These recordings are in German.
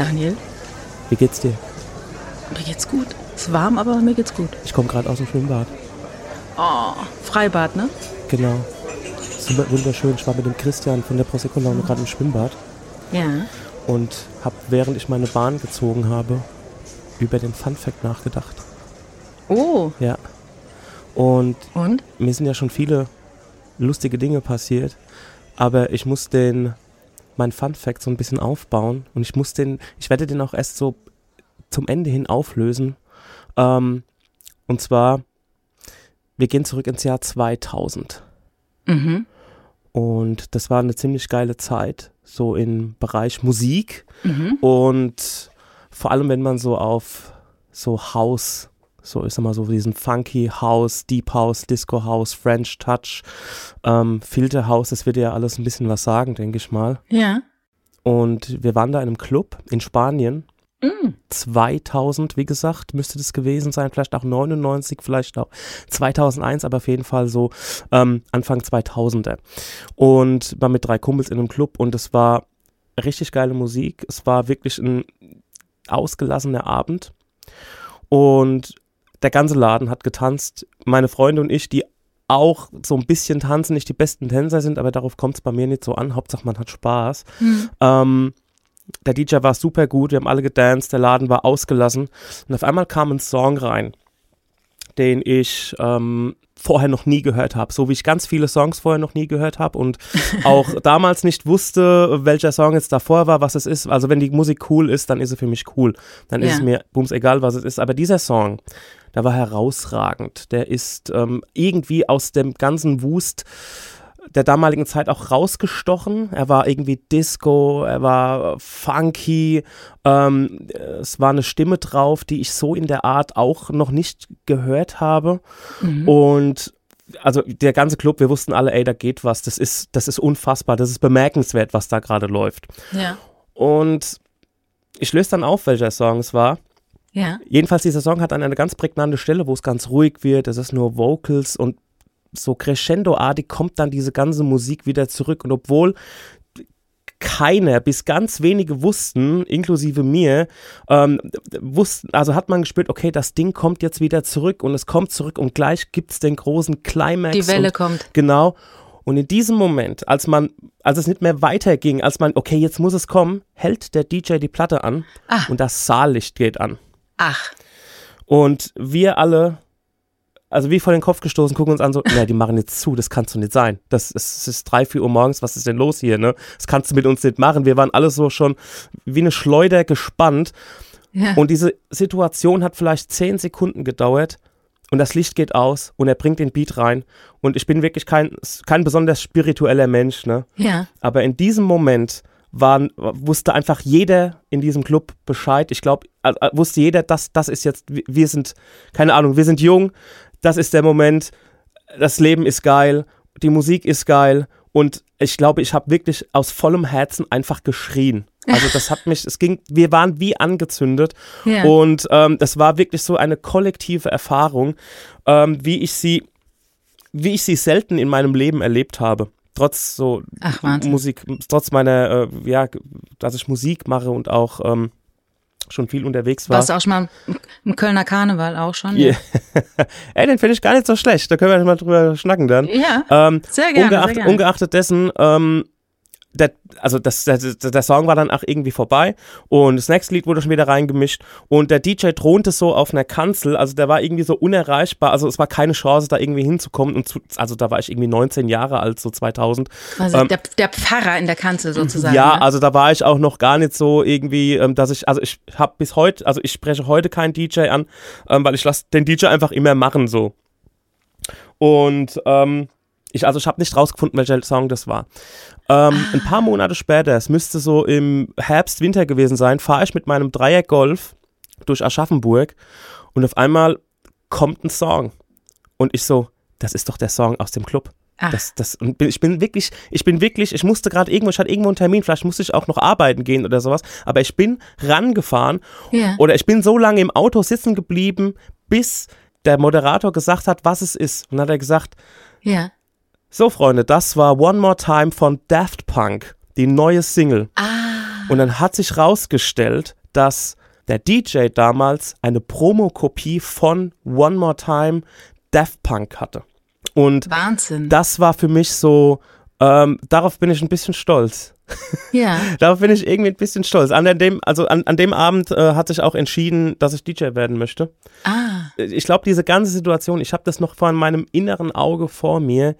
Daniel, Wie geht's dir? mir geht's gut. Es ist warm, aber mir geht's gut. Ich komme gerade aus dem Schwimmbad. Oh, Freibad, ne? Genau. Super wunderschön. Ich war mit dem Christian von der Prosecco Laune gerade im Schwimmbad Ja. und habe, während ich meine Bahn gezogen habe, über den Fun Fact nachgedacht. Oh, Ja. Und und? mir sind ja schon viele lustige Dinge passiert, aber ich muss den, mein Fun Fact so ein bisschen aufbauen und ich muss den, ich werde den auch erst so zum Ende hin auflösen. Ähm, und zwar, wir gehen zurück ins Jahr 2000 Mhm. und das war eine ziemlich geile Zeit, so im Bereich Musik Mhm. und vor allem, wenn man so auf so House, so ich sag mal so diesen funky House, Deep House, Disco House, French Touch, ähm, Filter House, das wird ja alles ein bisschen was sagen, denke ich mal. Ja. Und wir waren da in einem Club in Spanien. Mm. 2000, wie gesagt, müsste das gewesen sein, vielleicht auch 99, vielleicht auch 2001, aber auf jeden Fall so ähm, Anfang 2000er. Und war mit drei Kumpels in einem Club und es war richtig geile Musik. Es war wirklich ein ausgelassener Abend und der ganze Laden hat getanzt. Meine Freunde und ich, die auch so ein bisschen tanzen, nicht die besten Tänzer sind, aber darauf kommt es bei mir nicht so an. Hauptsache man hat Spaß. Hm. Ähm, der DJ war super gut, wir haben alle gedanced, der Laden war ausgelassen und auf einmal kam ein Song rein, den ich ähm, vorher noch nie gehört habe, so wie ich ganz viele Songs vorher noch nie gehört habe und auch damals nicht wusste, welcher Song jetzt davor war, was es ist. Also wenn die Musik cool ist, dann ist sie für mich cool. Dann ist Ja. es mir bums egal, was es ist. Aber dieser Song, der war herausragend. Der ist ähm, irgendwie aus dem ganzen Wust der damaligen Zeit auch rausgestochen. Er war irgendwie Disco, er war funky, ähm, es war eine Stimme drauf, die ich so in der Art auch noch nicht gehört habe. Mhm. Und also der ganze Club, wir wussten alle, ey, da geht was. Das ist, das ist unfassbar, das ist bemerkenswert, was da gerade läuft. Ja. Und ich löse dann auf, welcher Song es war. Ja. Jedenfalls, dieser Song hat an eine ganz prägnante Stelle, wo es ganz ruhig wird. Es ist nur Vocals und so crescendo-artig kommt dann diese ganze Musik wieder zurück. Und obwohl keiner, bis ganz wenige wussten, inklusive mir, ähm, wussten, also hat man gespürt, okay, das Ding kommt jetzt wieder zurück und es kommt zurück und gleich gibt es den großen Climax. Die Welle und, kommt. Genau. Und in diesem Moment, als man, als es nicht mehr weiterging, als man, okay, jetzt muss es kommen, hält der DJ die Platte an Ah. und das Saallicht geht an. Ach. Und wir alle, also wie vor den Kopf gestoßen, gucken uns an so, na, die machen jetzt zu, das kannst du nicht sein. Das ist, es ist drei, vier Uhr morgens, was ist denn los hier, ne? Das kannst du mit uns nicht machen. Wir waren alle so schon wie eine Schleuder gespannt. Ja. Und diese Situation hat vielleicht zehn Sekunden gedauert und das Licht geht aus und er bringt den Beat rein. Und ich bin wirklich kein, kein besonders spiritueller Mensch, ne? ja. Aber in diesem Moment waren, wusste einfach jeder in diesem Club Bescheid. Ich glaube, wusste jeder, das, das ist jetzt, wir- wir sind, keine Ahnung, wir sind jung, das ist der Moment, das Leben ist geil, die Musik ist geil und ich glaube, ich habe wirklich aus vollem Herzen einfach geschrien. Also das hat mich, es ging, wir waren wie angezündet Ja. und ähm, das war wirklich so eine kollektive Erfahrung, ähm, wie ich sie, wie ich sie selten in meinem Leben erlebt habe. Trotz so Ach. Musik, trotz meiner, äh, ja, dass ich Musik mache und auch ähm, schon viel unterwegs war. Warst du auch schon mal im- im Kölner Karneval auch schon? Yeah. Ey, den finde ich gar nicht so schlecht. Da können wir mal drüber schnacken dann. Ja. Ähm, Sehr gerne, ungeacht, sehr gerne. ungeachtet dessen, ähm, der, also das, der, der Song war dann auch irgendwie vorbei und das nächste Lied wurde schon wieder reingemischt und der DJ thronte so auf einer Kanzel, also der war irgendwie so unerreichbar, also es war keine Chance da irgendwie hinzukommen und zu, also da war ich irgendwie 19 Jahre alt, so 2000. Also ähm, der, der Pfarrer in der Kanzel sozusagen. Ja, ne? also da war ich auch noch gar nicht so irgendwie, ähm, dass ich, also ich habe bis heute, also ich spreche heute keinen DJ an, ähm, weil ich lasse den DJ einfach immer machen so. Und ähm, ich, also ich habe nicht rausgefunden, welcher Song das war. Ähm, Ein paar Monate später, es müsste so im Herbst, Winter gewesen sein, fahre ich mit meinem Dreier Golf durch Aschaffenburg und auf einmal kommt ein Song. Und ich so, das ist doch der Song aus dem Club. Ach. Das, das, und bin- ich bin wirklich, ich bin wirklich, ich musste gerade irgendwo, ich hatte irgendwo einen Termin, vielleicht musste ich auch noch arbeiten gehen oder sowas, aber ich bin rangefahren Ja. oder ich bin so lange im Auto sitzen geblieben, bis der Moderator gesagt hat, was es ist. Und dann hat er gesagt, ja. So Freunde, das war One More Time von Daft Punk, die neue Single. Ah. Und dann hat sich rausgestellt, dass der DJ damals eine Promokopie von One More Time Daft Punk hatte. Und Wahnsinn. das war für mich so, ähm, darauf bin ich ein bisschen stolz. ja. Darauf bin ich irgendwie ein bisschen stolz. An dem, also an, an dem Abend äh, hat sich auch entschieden, dass ich DJ werden möchte. Ah. Ich glaube, diese ganze Situation, ich habe das noch vor meinem inneren Auge vor mir,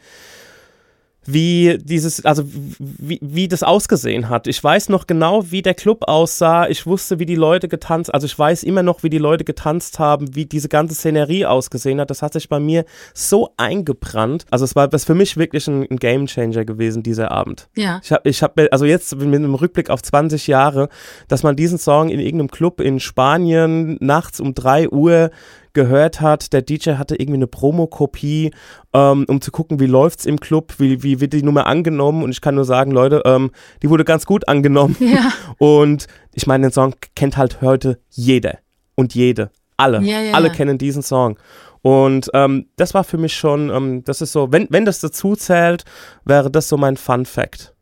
wie dieses, also wie, wie das ausgesehen hat. Ich weiß noch genau, wie der Club aussah. Ich wusste, wie die Leute getanzt, also ich weiß immer noch, wie die Leute getanzt haben, wie diese ganze Szenerie ausgesehen hat. Das hat sich bei mir so eingebrannt. Also es war das für mich wirklich ein, ein Game Changer gewesen, dieser Abend. Ja. Ich habe, ich hab, also jetzt mit einem Rückblick auf 20 Jahre, dass man diesen Song in irgendeinem Club in Spanien nachts um 3 Uhr gehört hat, der DJ hatte irgendwie eine Promokopie, ähm, um zu gucken, wie läuft's im Club, wie, wie wird die Nummer angenommen. Und ich kann nur sagen, Leute, ähm, die wurde ganz gut angenommen. Ja. und ich meine, den Song kennt halt heute jeder und jede, alle, Ja, ja, alle kennen diesen Song. Und ähm, das war für mich schon, ähm, das ist so, wenn, wenn das dazu zählt, wäre das so mein Fun Fact.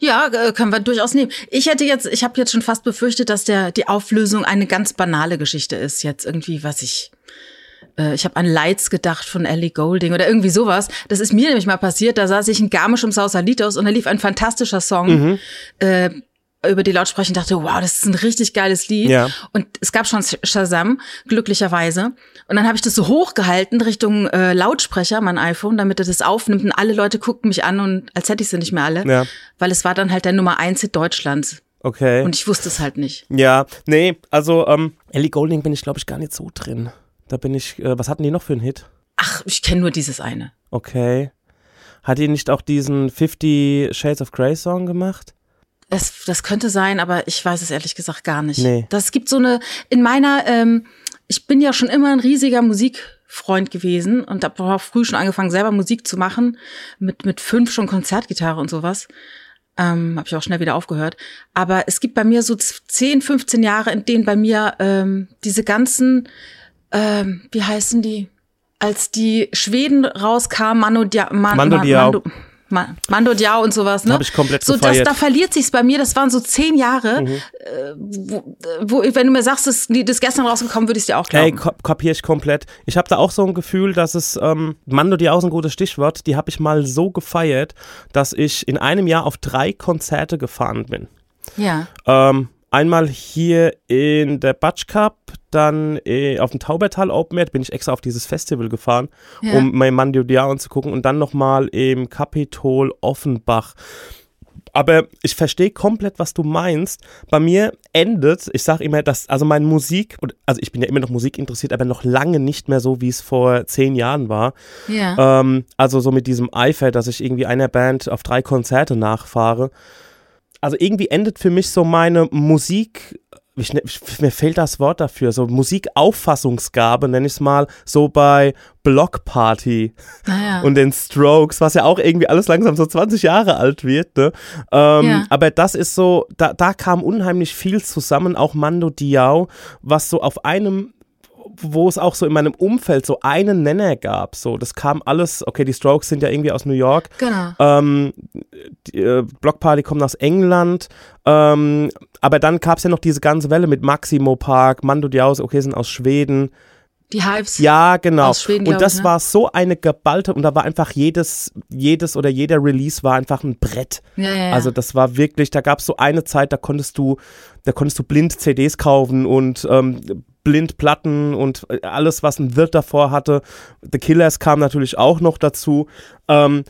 Ja, äh, können wir durchaus nehmen. Ich hätte jetzt, ich habe jetzt schon fast befürchtet, dass der die Auflösung eine ganz banale Geschichte ist. Jetzt irgendwie, was ich. äh, Ich habe an Lights gedacht von Ellie Golding oder irgendwie sowas. Das ist mir nämlich mal passiert. Da saß ich in Garmisch im Sausalitos und da lief ein fantastischer Song. Äh, über die Lautsprecher und dachte, wow, das ist ein richtig geiles Lied. Ja. Und es gab schon Shazam, glücklicherweise. Und dann habe ich das so hochgehalten Richtung äh, Lautsprecher, mein iPhone, damit er das aufnimmt. Und alle Leute guckten mich an und als hätte ich sie nicht mehr alle. Ja. Weil es war dann halt der Nummer eins Hit Deutschlands. Okay. Und ich wusste es halt nicht. Ja, nee, also ähm, Ellie Golding bin ich glaube ich gar nicht so drin. Da bin ich, äh, was hatten die noch für einen Hit? Ach, ich kenne nur dieses eine. Okay. Hat die nicht auch diesen 50 Shades of Grey Song gemacht? Es, das könnte sein, aber ich weiß es ehrlich gesagt gar nicht. Nee. Das gibt so eine, in meiner, ähm, ich bin ja schon immer ein riesiger Musikfreund gewesen und habe auch früh schon angefangen, selber Musik zu machen. Mit, mit fünf schon Konzertgitarre und sowas. Ähm, habe ich auch schnell wieder aufgehört. Aber es gibt bei mir so 10, 15 Jahre, in denen bei mir ähm, diese ganzen, ähm, wie heißen die? Als die Schweden rauskamen, Mano Dia, Man, Mando Man- Diao. Mando, Ma- Mando Diao und sowas, ne? Hab ich komplett so, das, da verliert sich's bei mir. Das waren so zehn Jahre, Mhm. äh, wo, wo, wenn du mir sagst, das Lied ist gestern rausgekommen, würde ich dir auch glauben. Ey, kap kapier ich komplett. Ich habe da auch so ein Gefühl, dass es, ähm, Mando Diao ist ein gutes Stichwort, die habe ich mal so gefeiert, dass ich in einem Jahr auf drei Konzerte gefahren bin. ja. Ähm, einmal hier in der Batsch Cup, dann äh, auf dem Taubertal Open Air, bin ich extra auf dieses Festival gefahren, Ja. um mein Mando Diao anzugucken und dann nochmal im Kapitol Offenbach. Aber ich verstehe komplett, was du meinst. Bei mir endet, ich sage immer, dass, also meine Musik, also ich bin ja immer noch Musik interessiert, aber noch lange nicht mehr so, wie es vor zehn Jahren war. Ja. Ähm, also so mit diesem Eifer, dass ich irgendwie einer Band auf drei Konzerte nachfahre. Also irgendwie endet für mich so meine Musik, ich, ne- ich, mir fehlt das Wort dafür, so Musikauffassungsgabe, nenne ich es mal, so bei Block Party naja. und den Strokes, was ja auch irgendwie alles langsam so 20 Jahre alt wird. Ne? Ähm, Ja. Aber das ist so, da, da kam unheimlich viel zusammen, auch Mando Diao, was so auf einem wo es auch so in meinem Umfeld so einen Nenner gab. So, das kam alles, okay, die Strokes sind ja irgendwie aus New York. genau. Ähm, die, äh, Block Party kommt aus England. Ähm, aber dann gab es ja noch diese ganze Welle mit Maximo Park, Mando Diao, okay, sind aus Schweden. Die Hypes. Ja, genau. Aus Schweden, und das ich, ne? war so eine geballte, und da war einfach jedes, jedes oder jeder Release war einfach ein Brett. Ja, ja, ja. Also das war wirklich, da gab es so eine Zeit, da konntest du, da konntest du blind CDs kaufen und ähm, blind Platten und äh, alles, was ein Wirt davor hatte. The Killers kam natürlich auch noch dazu. Ähm,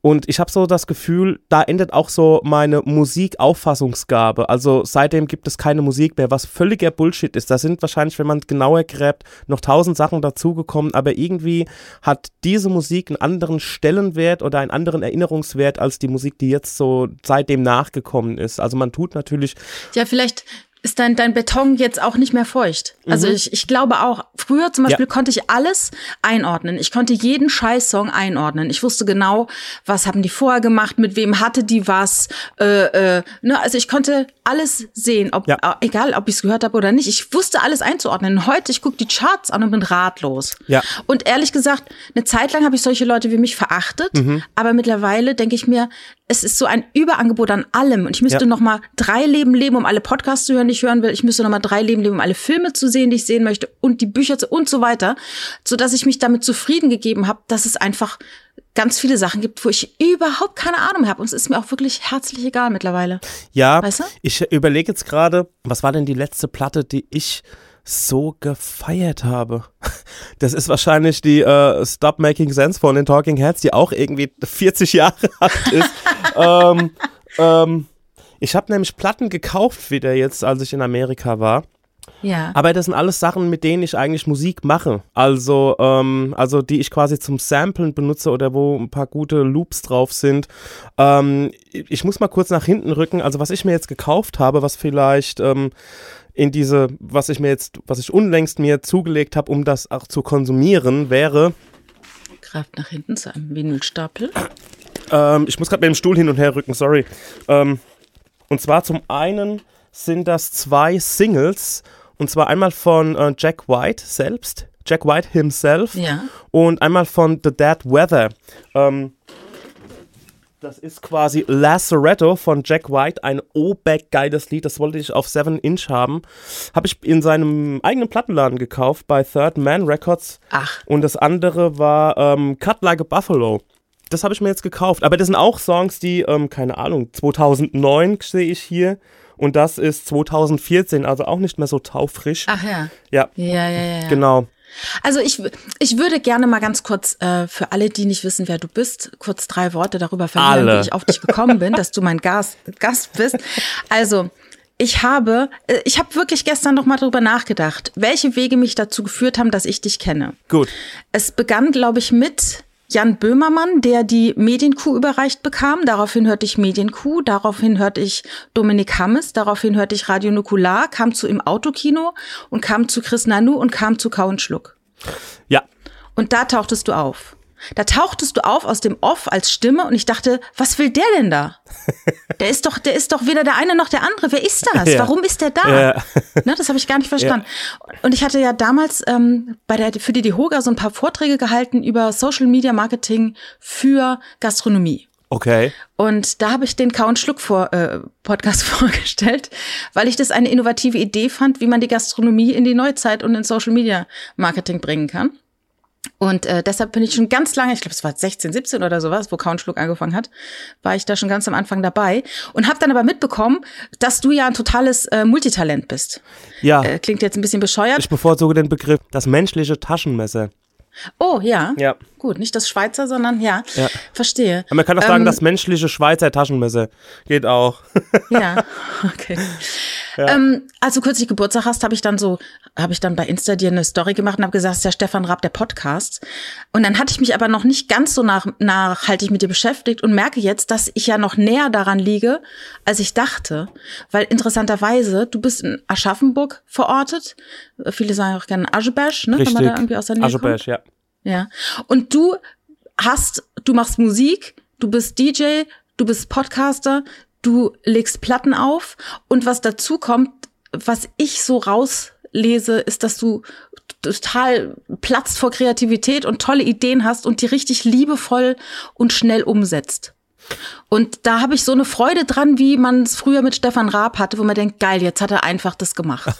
und ich habe so das Gefühl, da endet auch so meine Musikauffassungsgabe. Also seitdem gibt es keine Musik mehr, was völliger Bullshit ist. Da sind wahrscheinlich, wenn man genauer gräbt, noch tausend Sachen dazugekommen, aber irgendwie hat diese Musik einen anderen Stellenwert oder einen anderen Erinnerungswert als die Musik, die jetzt so seitdem nachgekommen ist. Also man tut natürlich, Ja, vielleicht ist dein, dein Beton jetzt auch nicht mehr feucht. Also Mhm. ich, ich glaube auch, früher zum Beispiel Ja. konnte ich alles einordnen. Ich konnte jeden Scheiß-Song einordnen. Ich wusste genau, was haben die vorher gemacht, mit wem hatte die was. Äh, äh, ne? Also ich konnte alles sehen, ob, Ja. äh, egal ob ich es gehört habe oder nicht. Ich wusste alles einzuordnen. Heute, ich gucke die Charts an und bin ratlos. Ja. Und ehrlich gesagt, eine Zeit lang habe ich solche Leute wie mich verachtet, Mhm. aber mittlerweile denke ich mir, es ist so ein Überangebot an allem und ich müsste Ja. noch mal drei Leben leben, um alle Podcasts zu hören, die ich hören will. Ich müsste noch mal drei Leben leben, um alle Filme zu sehen, die ich sehen möchte und die Bücher zu und so weiter, so dass ich mich damit zufrieden gegeben habe, dass es einfach ganz viele Sachen gibt, wo ich überhaupt keine Ahnung habe und es ist mir auch wirklich herzlich egal mittlerweile. Ja, Weißt du? ich überlege jetzt gerade, was war denn die letzte Platte, die ich so gefeiert habe? Das ist wahrscheinlich die äh, Stop Making Sense von den Talking Heads, die auch irgendwie 40 Jahre alt ist. ähm, ähm, ich habe nämlich Platten gekauft wieder jetzt, als ich in Amerika war. Ja. Aber das sind alles Sachen, mit denen ich eigentlich Musik mache. Also, ähm, also die ich quasi zum Samplen benutze oder wo ein paar gute Loops drauf sind. Ähm, ich muss mal kurz nach hinten rücken. Also was ich mir jetzt gekauft habe, was vielleicht ähm, in diese, was ich mir jetzt, was ich unlängst mir zugelegt habe, um das auch zu konsumieren, wäre, Greift nach hinten zu einem Vinylstapel. ähm, ich muss gerade mit dem Stuhl hin und her rücken, sorry. Ähm, und zwar zum einen sind das zwei Singles. Und zwar einmal von äh, Jack White selbst, Jack White himself. Ja. Und einmal von The Dead Weather. Ähm, das ist quasi Lazaretto von Jack White, ein O-Back-geiles Lied. Das wollte ich auf 7 Inch haben. Habe ich in seinem eigenen Plattenladen gekauft, bei Third Man Records. Ach. Und das andere war ähm, Cut Like a Buffalo. Das habe ich mir jetzt gekauft. Aber das sind auch Songs, die, ähm, keine Ahnung, 2009 sehe ich hier. Und das ist 2014, also auch nicht mehr so taufrisch. Ach ja. Ja, Ja, ja, ja. ja. genau. Also ich, ich würde gerne mal ganz kurz äh, für alle, die nicht wissen, wer du bist, kurz drei Worte darüber verlieren, Alle. wie ich auf dich gekommen bin, dass du mein Gast, Gast bist. Also ich habe, äh, ich habe wirklich gestern noch mal darüber nachgedacht, welche Wege mich dazu geführt haben, dass ich dich kenne. Gut. Es begann, glaube ich, mit Jan Böhmermann, der die Medienkuh überreicht bekam. Daraufhin hörte ich Medienkuh, daraufhin hörte ich Dominik Hammes, daraufhin hörte ich Radio Nukular, kam zu im Autokino und kam zu Chris Nanu und kam zu Kau und Schluck. Ja, Und da tauchtest du auf. Da tauchtest du auf aus dem Off als Stimme und ich dachte, was will der denn da? Der ist doch, der ist doch weder der eine noch der andere. Wer ist das? Ja. Warum ist der da? Ja. Ne, das habe ich gar nicht verstanden. Und ich hatte ja damals ähm, bei der für die DEHOGA so ein paar Vorträge gehalten über Social Media Marketing für Gastronomie. okay. Und da habe ich den Kau und Schluck vor, äh, Podcast vorgestellt, weil ich das eine innovative Idee fand, wie man die Gastronomie in die Neuzeit und in Social Media Marketing bringen kann. Und äh, deshalb bin ich schon ganz lange, ich glaube, es war 16, 17 oder sowas, wo Kau und Schluck angefangen hat, war ich da schon ganz am Anfang dabei und habe dann aber mitbekommen, dass du ja ein totales äh, Multitalent bist. Ja, Äh, klingt jetzt ein bisschen bescheuert. ich bevorzuge den Begriff das menschliche Taschenmesser. Oh, ja. Ja. Gut, nicht das Schweizer, sondern ja, Ja. verstehe. Aber man kann auch sagen, Ähm, das menschliche Schweizer Taschenmesser. Geht auch. Ja, okay. Ähm, als du kürzlich Geburtstag hast, habe ich dann so, habe ich dann bei Insta dir eine Story gemacht und habe gesagt, es ist der Stefan Raab der Podcast. Und dann hatte ich mich aber noch nicht ganz so nach, nachhaltig mit dir beschäftigt und merke jetzt, dass ich ja noch näher daran liege, als ich dachte. Weil interessanterweise, du bist in Aschaffenburg verortet. Viele sagen auch gerne Aschebesch, ne, wenn man da irgendwie aus der Nähe kommt. Aschebesch, ja. Ja. Und du hast, du machst Musik, du bist DJ, du bist Podcaster, du legst Platten auf und was dazu kommt, was ich so rauslese, ist, dass du total platzt vor Kreativität und tolle Ideen hast und die richtig liebevoll und schnell umsetzt. Und da habe ich so eine Freude dran, wie man es früher mit Stefan Raab hatte, wo man denkt, geil, jetzt hat er einfach das gemacht.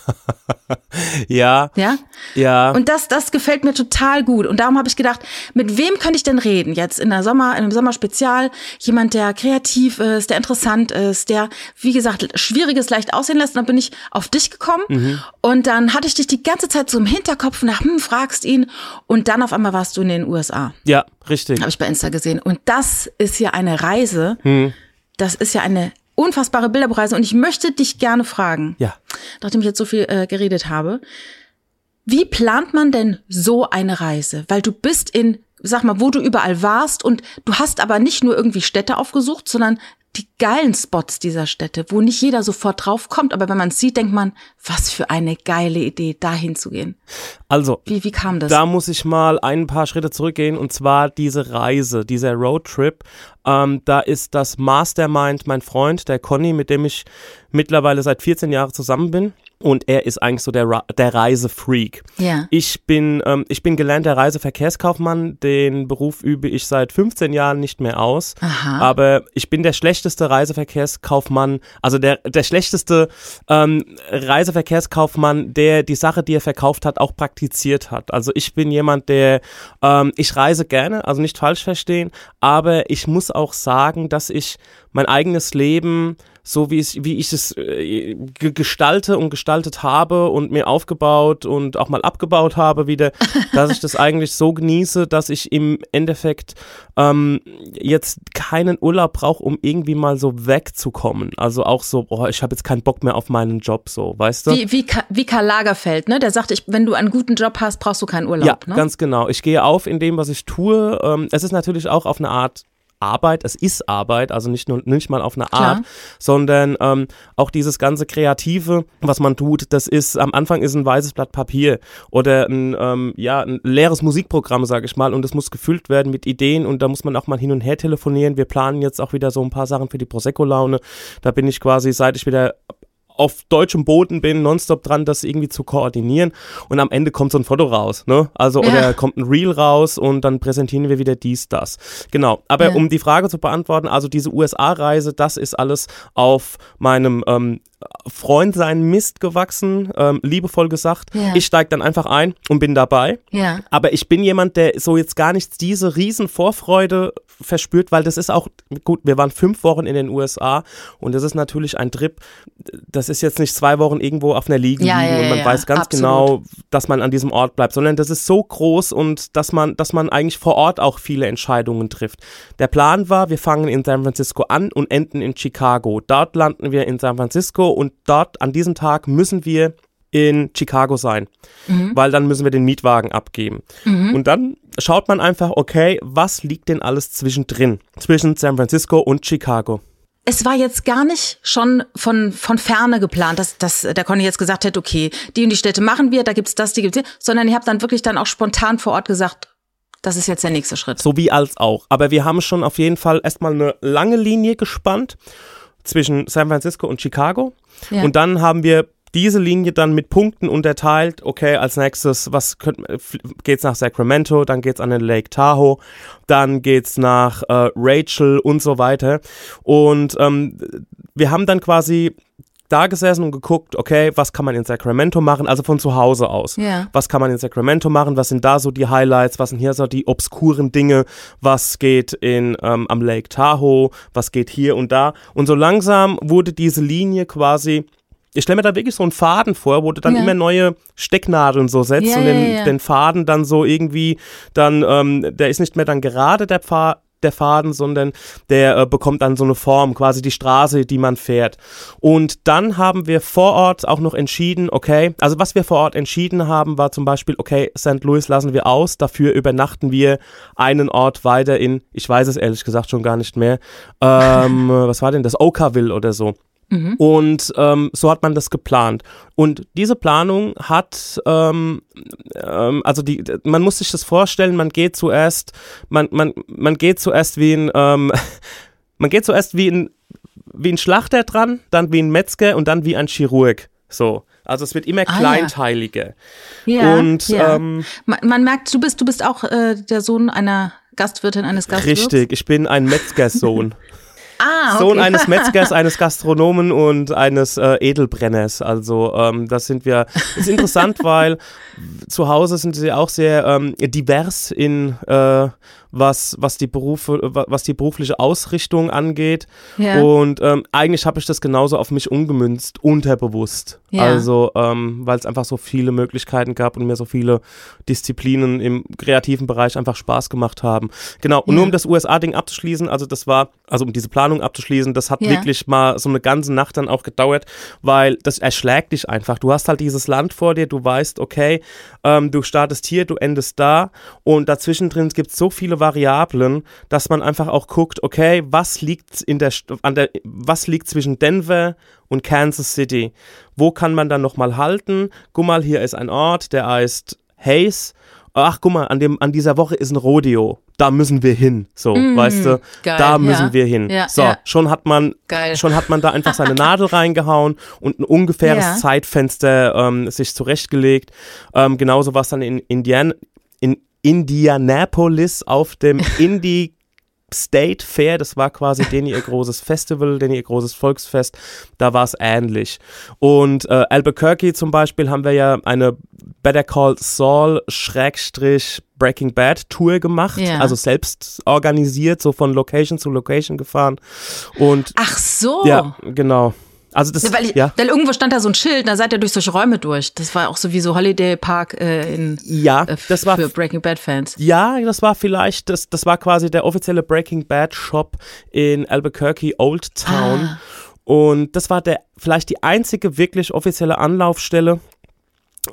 Ja, Ja? ja. Und das, das gefällt mir total gut. Und darum habe ich gedacht, mit wem könnte ich denn reden? Jetzt in der Sommer, in einem Sommerspezial, jemand, der kreativ ist, der interessant ist, der, wie gesagt, Schwieriges leicht aussehen lässt. Und dann bin ich auf dich gekommen. Mhm. Und dann hatte ich dich die ganze Zeit so im Hinterkopf nach, hm, fragst ihn. Und dann auf einmal warst du in den USA. ja, richtig. Habe ich bei Insta gesehen. Und das ist ja eine Reise. Hm. Das ist ja eine unfassbare Bilderbereise. Und ich möchte dich gerne fragen Ja. nachdem ich jetzt so viel äh, geredet habe. Wie plant man denn so eine Reise? Weil du bist in sag mal, wo du überall warst und du hast aber nicht nur irgendwie Städte aufgesucht, sondern die geilen Spots dieser Städte, wo nicht jeder sofort drauf kommt, aber wenn man es sieht, denkt man, was für eine geile Idee, dahin zu gehen. Also, Wie, wie kam das? da muss ich mal ein paar Schritte zurückgehen und zwar diese Reise, dieser Roadtrip. Ähm, da ist das Mastermind mein Freund, der Conny, mit dem ich mittlerweile seit 14 Jahren zusammen bin. Und er ist eigentlich so der, der Reisefreak. ja. Ich bin, ähm, ich bin gelernter Reiseverkehrskaufmann. Den Beruf übe ich seit 15 Jahren nicht mehr aus. Aha. Aber ich bin der schlechteste Reiseverkehrskaufmann, also der, der schlechteste ähm, Reiseverkehrskaufmann, der die Sache, die er verkauft hat, auch praktiziert hat. Also ich bin jemand, der, ähm, ich reise gerne, also nicht falsch verstehen, aber ich muss auch sagen, dass ich mein eigenes Leben so wie, es, wie ich es äh, ge- gestalte und gestaltet habe und mir aufgebaut und auch mal abgebaut habe wieder, dass ich das eigentlich so genieße, dass ich im Endeffekt ähm, jetzt keinen Urlaub brauche, um irgendwie mal so wegzukommen. Also auch so, boah, ich habe jetzt keinen Bock mehr auf meinen Job, so, weißt du? Wie, wie, Ka- wie Karl Lagerfeld, ne? Der sagt, ich, wenn du einen guten Job hast, brauchst du keinen Urlaub, Ja, ne? ganz genau. Ich gehe auf in dem, was ich tue. Ähm, es ist natürlich auch auf eine Art Arbeit, es ist Arbeit, also nicht nur nicht mal auf eine Klar. Art, sondern ähm, auch dieses ganze Kreative, was man tut, das ist am Anfang ist ein weißes Blatt Papier oder ein ähm, ja ein leeres Musikprogramm, sage ich mal, und es muss gefüllt werden mit Ideen und da muss man auch mal hin und her telefonieren. Wir planen jetzt auch wieder so ein paar Sachen für die Prosecco-Laune. Da bin ich quasi, seit ich wieder auf deutschem Boden bin, nonstop dran, das irgendwie zu koordinieren. Und am Ende kommt so ein Foto raus, ne? Also, Ja. oder kommt ein Reel raus und dann präsentieren wir wieder dies, das. Genau. Aber Ja. um die Frage zu beantworten, also diese USA-Reise, das ist alles auf meinem ähm, Freund sein Mist gewachsen, ähm, liebevoll gesagt. Ja. Ich steige dann einfach ein und bin dabei. Ja. Aber ich bin jemand, der so jetzt gar nicht diese riesen Vorfreude verspürt, weil das ist auch, gut, wir waren fünf Wochen in den USA und das ist natürlich ein Trip, das ist jetzt nicht zwei Wochen irgendwo auf einer Liege Ja, liegen und man weiß ganz absolut. genau, dass man an diesem Ort bleibt, sondern das ist so groß und dass man, dass man eigentlich vor Ort auch viele Entscheidungen trifft. Der Plan war, wir fangen in San Francisco an und enden in Chicago. Dort landen wir in San Francisco und dort an diesem Tag müssen wir in Chicago sein, weil dann müssen wir den Mietwagen abgeben. Und dann schaut man einfach, okay, was liegt denn alles zwischendrin? Zwischen San Francisco und Chicago. Es war jetzt gar nicht schon von, von Ferne geplant, dass, dass der Conny jetzt gesagt hätte, okay, die und die Städte machen wir, da gibt's das, die gibt's hier, sondern ihr habt dann wirklich dann auch spontan vor Ort gesagt, das ist jetzt der nächste Schritt. So wie als auch. Aber wir haben schon auf jeden Fall erstmal eine lange Linie gespannt zwischen San Francisco und Chicago. Ja. Und dann haben wir diese Linie dann mit Punkten unterteilt. Okay, als nächstes, was könnt, geht's nach Sacramento, dann geht's an den Lake Tahoe, dann geht's nach äh, Rachel und so weiter. Und ähm, wir haben dann quasi da gesessen und geguckt, okay, was kann man in Sacramento machen, also von zu Hause aus. Ja. Was kann man in Sacramento machen? Was sind da so die Highlights? Was sind hier so die obskuren Dinge? Was geht in, ähm, am Lake Tahoe? Was geht hier und da? Und so langsam wurde diese Linie quasi ich stelle mir da wirklich so einen Faden vor, wo du dann Ja. immer neue Stecknadeln so setzt Ja, und den, ja. den Faden dann so irgendwie dann, ähm, der ist nicht mehr dann gerade der Pfad, der Faden, sondern der äh, bekommt dann so eine Form, quasi die Straße, die man fährt. Und dann haben wir vor Ort auch noch entschieden, okay, also was wir vor Ort entschieden haben, war zum Beispiel, okay, St. Louis lassen wir aus, dafür übernachten wir einen Ort weiter in, ich weiß es ehrlich gesagt schon gar nicht mehr, ähm, was war denn das, Oakaville oder so. Und ähm, so hat man das geplant. Und diese Planung hat, ähm, ähm, also die, man muss sich das vorstellen, man geht zuerst, man, man, man geht zuerst wie ein, ähm, man geht zuerst wie ein, wie ein Schlachter dran, dann wie ein Metzger und dann wie ein Chirurg. So. Also es wird immer Ah, ja. kleinteiliger. Ja, und ja. ähm, man, man merkt, du bist, du bist auch äh, der Sohn einer Gastwirtin, eines Gastwirts. richtig, ich bin ein Metzgerssohn. Ah, okay. Sohn eines Metzgers, eines Gastronomen und eines äh, Edelbrenners. Also ähm, das sind wir. Ist interessant, weil zu Hause sind sie auch sehr ähm, divers in äh, was, was, die Berufe, was die berufliche Ausrichtung angeht. Ja. Und ähm, eigentlich habe ich das genauso auf mich umgemünzt, unterbewusst. Ja. Also, ähm, weil es einfach so viele Möglichkeiten gab und mir so viele Disziplinen im kreativen Bereich einfach Spaß gemacht haben. Genau, und Ja. nur um das USA-Ding abzuschließen, also das war, also um diese Planung abzuschließen, das hat wirklich mal so eine ganze Nacht dann auch gedauert, weil das erschlägt dich einfach. Du hast halt dieses Land vor dir, du weißt, okay, ähm, du startest hier, du endest da und dazwischen drin gibt es so viele Variablen, dass man einfach auch guckt, okay, was liegt in der, an der was liegt zwischen Denver und Kansas City? Wo kann man dann nochmal halten? Guck mal, hier ist ein Ort, der heißt Hayes. Ach, guck mal, an, dem, an dieser Woche ist ein Rodeo. Da müssen wir hin. So, weißt du, Mm, geil, da müssen ja. wir hin. Ja, so, ja. schon hat man Geil. schon hat man da einfach seine Nadel reingehauen und ein ungefähres. Zeitfenster ähm, sich zurechtgelegt. Ähm, genauso war es dann in, Indian in Indianapolis auf dem Indie State Fair, das war quasi den ihr großes Festival, den ihr großes Volksfest, da war es ähnlich. Und äh, Albuquerque zum Beispiel haben wir ja eine Better Call Saul Schrägstrich Breaking Bad Tour gemacht, Ja. also selbst organisiert, so von Location zu Location gefahren. Und Ach so. ja, genau. Also das, Ja, weil, ich, ja. weil irgendwo stand da so ein Schild, da seid ihr durch solche Räume durch. Das war auch so wie so Holiday Park äh, in, Ja, äh, das war für Breaking Bad Fans. Ja, das war vielleicht, das, das war quasi der offizielle Breaking Bad Shop in Albuquerque Old Town. Ah. Und das war der vielleicht die einzige wirklich offizielle Anlaufstelle.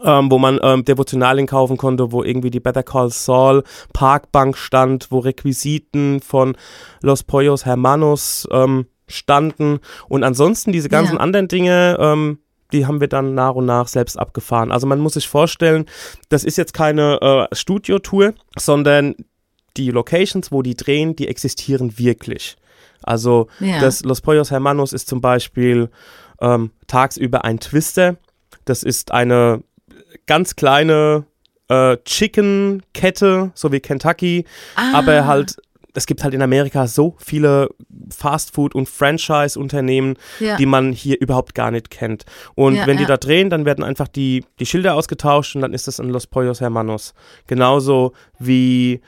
Ähm, wo man ähm, Devotionalien kaufen konnte, wo irgendwie die Better Call Saul Parkbank stand, wo Requisiten von Los Pollos Hermanos ähm, standen und ansonsten diese ganzen Ja. anderen Dinge, ähm, die haben wir dann nach und nach selbst abgefahren. Also man muss sich vorstellen, das ist jetzt keine äh, Studiotour, sondern die Locations, wo die drehen, die existieren wirklich. Also Ja. das Los Pollos Hermanos ist zum Beispiel ähm, tagsüber ein Twister. Das ist eine ganz kleine äh, Chicken-Kette, so wie Kentucky, Ah. aber halt es gibt halt in Amerika so viele Fastfood- und Franchise-Unternehmen, Ja. die man hier überhaupt gar nicht kennt. Und Ja, wenn die ja. da drehen, dann werden einfach die, die Schilder ausgetauscht und dann ist das ein Los Pollos Hermanos. Genauso wie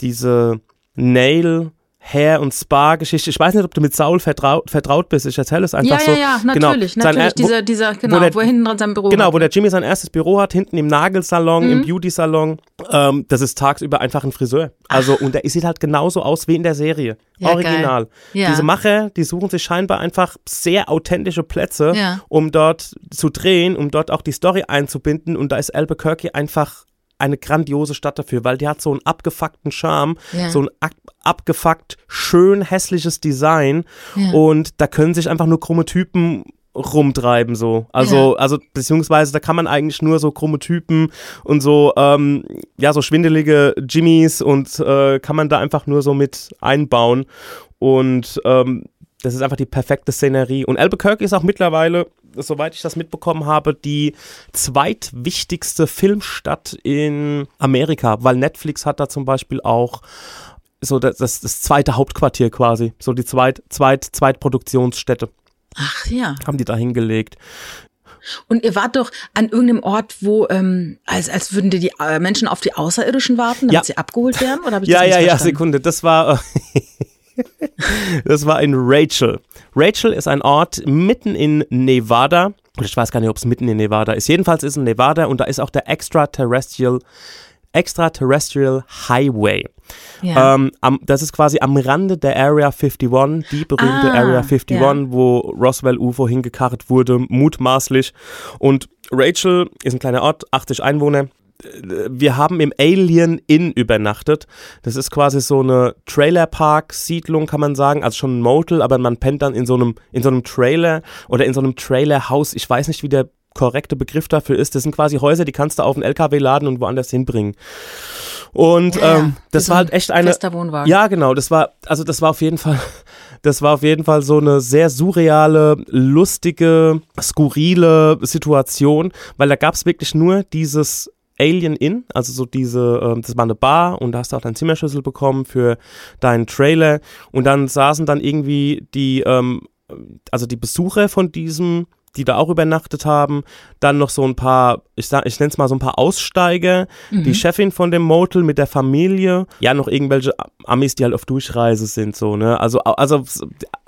diese Nail, Hair- und Spa-Geschichte. Ich weiß nicht, ob du mit Saul vertraut, vertraut bist. Ich erzähle es einfach ja, so. ja, ja, Genau. natürlich, Sein natürlich. er- wo- dieser, dieser, genau, der- wo er hinten dran sein Büro Genau, hat. wo der Jimmy sein erstes Büro hat, hinten im Nagelsalon, Mhm. im Beauty-Salon. Ähm, das ist tagsüber einfach ein Friseur. Also, und der sieht halt genauso aus wie in der Serie. Ja, Original. Ja. Diese Macher, die suchen sich scheinbar einfach sehr authentische Plätze, um dort zu drehen, um dort auch die Story einzubinden. Und da ist Albuquerque einfach eine grandiose Stadt dafür, weil die hat so einen abgefuckten Charme, Ja. so ein ab abgefuckt, schön hässliches Design Ja. und da können sich einfach nur krumme Typen rumtreiben so. Also, also beziehungsweise da kann man eigentlich nur so krumme Typen und so, ähm, ja, so schwindelige Jimmys und äh, kann man da einfach nur so mit einbauen. Und ähm, das ist einfach die perfekte Szenerie. Und Albuquerque ist auch mittlerweile, soweit ich das mitbekommen habe, die zweitwichtigste Filmstadt in Amerika, weil Netflix hat da zum Beispiel auch so das, das, das zweite Hauptquartier quasi, so die zweit, zweit, Zweitproduktionsstätte Ach ja. haben die da hingelegt. Und ihr wart doch an irgendeinem Ort, wo, ähm, als, als würden dir die äh, Menschen auf die Außerirdischen warten, damit Ja. sie abgeholt werden? Oder ich Ja, das ja, ja? Sekunde. Das war, äh, das war in Rachel. Rachel ist ein Ort mitten in Nevada. Und Ich weiß gar nicht, ob es mitten in Nevada ist. Jedenfalls ist es in Nevada und da ist auch der Extraterrestrial, Extraterrestrial Highway. Ja. Ähm, am, das ist quasi am Rande der Area 51, die berühmte Ah, Area 51, ja. wo Roswell UFO hingekarrt wurde, mutmaßlich. Und Rachel ist ein kleiner Ort, 80 Einwohner. Wir haben im Alien Inn übernachtet. Das ist quasi so eine Trailerpark-Siedlung, kann man sagen. Also schon ein Motel, aber man pennt dann in so einem, in so einem Trailer oder in so einem Trailerhaus. Ich weiß nicht, wie der korrekte Begriff dafür ist. Das sind quasi Häuser, die kannst du auf einen LKW laden und woanders hinbringen. Und Ja, ähm, das so war halt echt eine. Ja, genau. Das war, also das war auf jeden Fall, das war auf jeden Fall so eine sehr surreale, lustige, skurrile Situation, weil da gab es wirklich nur dieses Alien Inn, also so diese, ähm, das war eine Bar und da hast du auch deinen Zimmerschlüssel bekommen für deinen Trailer. Und dann saßen dann irgendwie die, ähm, also die Besucher von diesem die da auch übernachtet haben. Dann noch so ein paar, ich, sag, ich nenne es mal so ein paar Aussteiger. Mhm. Die Chefin von dem Motel mit der Familie. Ja, noch irgendwelche Amis, die halt auf Durchreise sind, so, ne? Also, also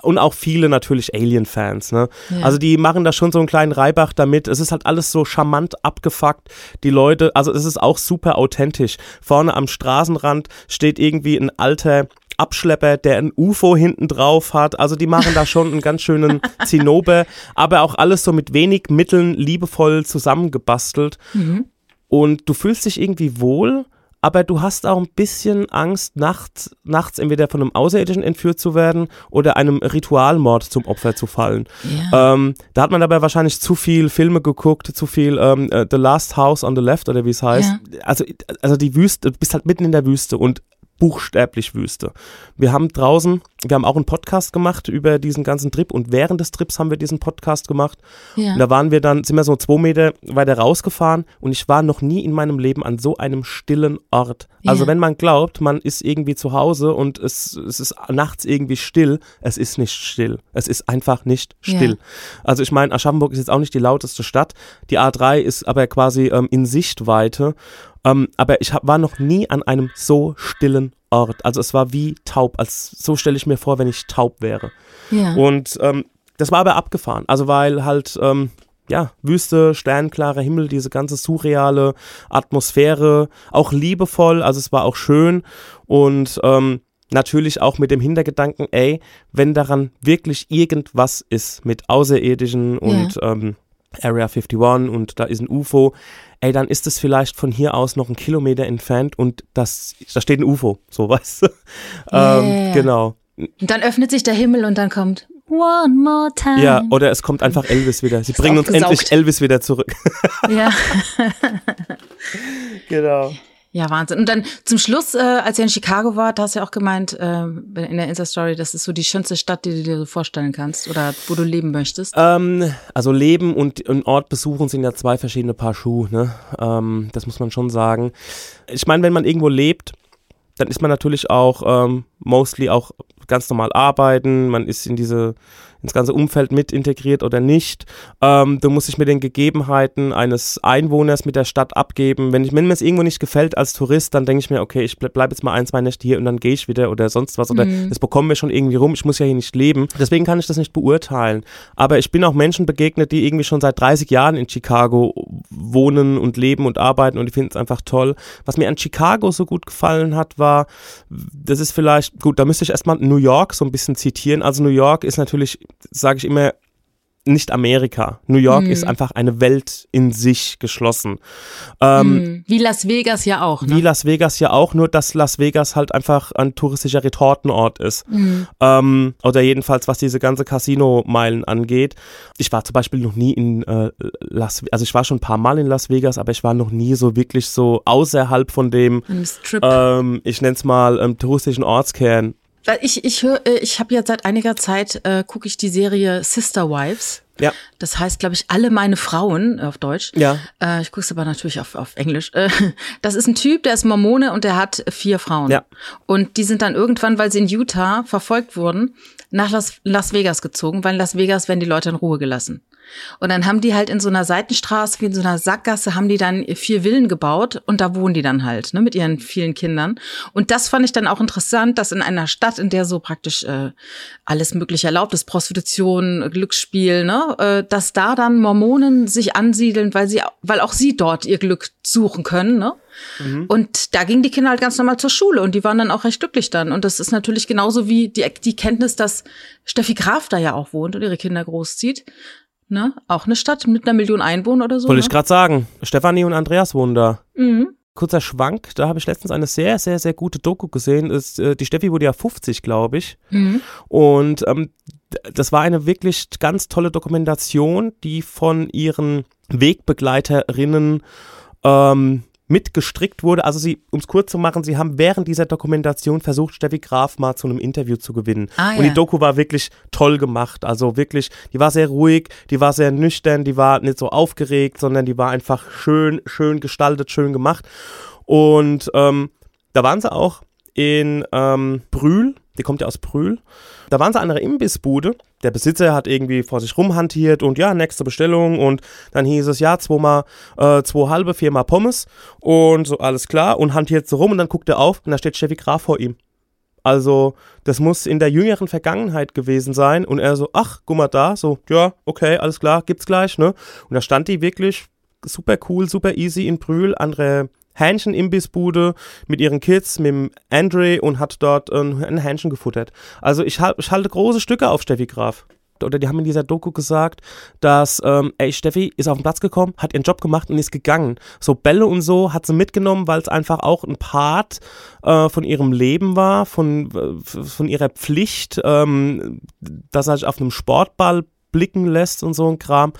und auch viele natürlich Alien-Fans, ne? Ja. Also die machen da schon so einen kleinen Reibach damit. Es ist halt alles so charmant abgefuckt. Die Leute, also es ist auch super authentisch. Vorne am Straßenrand steht irgendwie ein alter Abschlepper, der ein UFO hinten drauf hat. Also die machen da schon einen ganz schönen Zinnober, aber auch alles so mit wenig Mitteln liebevoll zusammengebastelt. Mhm. Und du fühlst dich irgendwie wohl, aber du hast auch ein bisschen Angst, nachts, nachts entweder von einem Außerirdischen entführt zu werden oder einem Ritualmord zum Opfer zu fallen. Ja. Ähm, da hat man dabei wahrscheinlich zu viel Filme geguckt, zu viel ähm, äh, The Last House on the Left oder wie es heißt. Also, also die Wüste, du bist halt mitten in der Wüste und buchstäblich Wüste. Wir haben draußen, wir haben auch einen Podcast gemacht über diesen ganzen Trip und während des Trips haben wir diesen Podcast gemacht. ja. Und da waren wir dann, sind wir so zwei Meter weiter rausgefahren und ich war noch nie in meinem Leben an so einem stillen Ort. Also Ja. wenn man glaubt, man ist irgendwie zu Hause und es, es ist nachts irgendwie still, es ist nicht still. Es ist einfach nicht Ja. still. Also ich meine, Aschaffenburg ist jetzt auch nicht die lauteste Stadt. Die A3 ist aber quasi ähm, in Sichtweite. Ähm, aber ich hab, war noch nie an einem so stillen Ort. Also es war wie taub. Als, so stelle ich mir vor, wenn ich taub wäre. ja. Und ähm, das war aber abgefahren. Also weil halt, ähm, ja, Wüste, sternklarer Himmel, diese ganze surreale Atmosphäre, auch liebevoll, also es war auch schön und ähm, natürlich auch mit dem Hintergedanken, ey, wenn daran wirklich irgendwas ist mit Außerirdischen und ähm, Area 51 und da ist ein UFO, ey, dann ist es vielleicht von hier aus noch einen Kilometer entfernt und das, da steht ein UFO, so weißt du. ähm, Yeah. Genau. Und dann öffnet sich der Himmel und dann kommt One more time. Ja, oder es kommt einfach Elvis wieder. Sie bringen uns endlich Elvis wieder zurück. ja. genau. Ja, Wahnsinn. Und dann zum Schluss, äh, als ihr in Chicago wart, hast du ja auch gemeint, äh, in der Insta-Story, das ist so die schönste Stadt, die du dir so vorstellen kannst oder wo du leben möchtest. Ähm, also Leben und einen Ort besuchen sind ja zwei verschiedene Paar Schuhe, ne? Ähm, das muss man schon sagen. Ich meine, wenn man irgendwo lebt, dann ist man natürlich auch ähm, mostly auch ganz normal arbeiten, man ist in diese ins ganze Umfeld mit integriert oder nicht. Ähm, du musst dich mit den Gegebenheiten eines Einwohners mit der Stadt abgeben. Wenn, ich, wenn mir es irgendwo nicht gefällt als Tourist, dann denke ich mir, okay, ich bleib, bleib jetzt mal ein, zwei Nächte hier und dann gehe ich wieder oder sonst was. Oder das bekommen wir schon irgendwie rum. Ich muss ja hier nicht leben. Deswegen kann ich das nicht beurteilen. Aber ich bin auch Menschen begegnet, die irgendwie schon seit 30 Jahren in Chicago wohnen und leben und arbeiten und die finden es einfach toll. Was mir an Chicago so gut gefallen hat, war, das ist vielleicht, gut, da müsste ich erstmal New York so ein bisschen zitieren. Also New York ist natürlich, sage ich immer, nicht Amerika. New York ist einfach eine Welt in sich geschlossen. Ähm, Hm. Wie Las Vegas ja auch, ne? Wie Las Vegas ja auch, nur dass Las Vegas halt einfach ein touristischer Retortenort ist. Mhm. Ähm, oder jedenfalls, was diese ganze Casino-Meilen angeht. Ich war zum Beispiel noch nie in äh, Las also ich war schon ein paar Mal in Las Vegas, aber ich war noch nie so wirklich so außerhalb von dem, ähm, ich nenne es mal, ähm, touristischen Ortskern. Weil ich ich höre, äh, ich habe jetzt seit einiger Zeit äh, gucke ich die Serie Sister Wives. Ja. Das heißt, glaube ich, alle meine Frauen äh, auf Deutsch. Ja. Äh, ich gucke es aber natürlich auf, auf Englisch. Äh, das ist ein Typ, der ist Mormone und der hat vier Frauen. Ja. Und die sind dann irgendwann, weil sie in Utah verfolgt wurden, nach Las, Las Vegas gezogen, weil in Las Vegas werden die Leute in Ruhe gelassen. Und dann haben die halt in so einer Seitenstraße, wie in so einer Sackgasse, haben die dann vier Villen gebaut und da wohnen die dann halt, ne, mit ihren vielen Kindern. Und das fand ich dann auch interessant, dass in einer Stadt, in der so praktisch äh, alles mögliche erlaubt ist, Prostitution, Glücksspiel, ne, äh, dass da dann Mormonen sich ansiedeln, weil sie, weil auch sie dort ihr Glück suchen können, ne? Und da gingen die Kinder halt ganz normal zur Schule und die waren dann auch recht glücklich dann. Und das ist natürlich genauso wie die, die Kenntnis, dass Steffi Graf da ja auch wohnt und ihre Kinder großzieht. Ne? Auch eine Stadt mit einer Million Einwohner oder so. Wollte ne? ich gerade sagen. Stefanie und Andreas wohnen da. Mhm. Kurzer Schwank, da habe ich letztens eine sehr, sehr, sehr gute Doku gesehen. Ist, äh, die Steffi wurde ja 50, glaube ich. Mhm. Und ähm, das war eine wirklich ganz tolle Dokumentation, die von ihren Wegbegleiterinnen ähm, mitgestrickt wurde. Also sie, um es kurz zu machen, sie haben während dieser Dokumentation versucht, Steffi Graf mal zu einem Interview zu gewinnen. Ah, Und ja. die Doku war wirklich toll gemacht. Also wirklich, die war sehr ruhig, die war sehr nüchtern, die war nicht so aufgeregt, sondern die war einfach schön, schön gestaltet, schön gemacht. Und ähm, da waren sie auch in ähm, Brühl Die kommt ja aus Brühl. Da waren sie an einer Imbissbude. Der Besitzer hat irgendwie vor sich rumhantiert und ja, nächste Bestellung. Und dann hieß es, ja, zweimal, äh, zwei halbe, viermal Pommes. Und so, alles klar. Und hantiert so rum und dann guckt er auf und da steht Steffi Graf vor ihm. Also, das muss in der jüngeren Vergangenheit gewesen sein. Und er so, ach, guck mal da, so, ja, okay, alles klar, gibt's gleich, ne? Und da stand die wirklich super cool, super easy in Brühl, andere Hähnchen-Imbissbude mit ihren Kids, mit Andre und hat dort ein, ein Hähnchen gefuttert. Also ich, ich halte große Stücke auf Steffi Graf oder die haben in dieser Doku gesagt, dass, ähm, ey, Steffi ist auf den Platz gekommen, hat ihren Job gemacht und ist gegangen. So Bälle und so hat sie mitgenommen, weil es einfach auch ein Part äh, von ihrem Leben war, von, äh, von ihrer Pflicht, ähm, dass er sich auf einem Sportball blicken lässt und so ein Kram.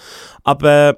Aber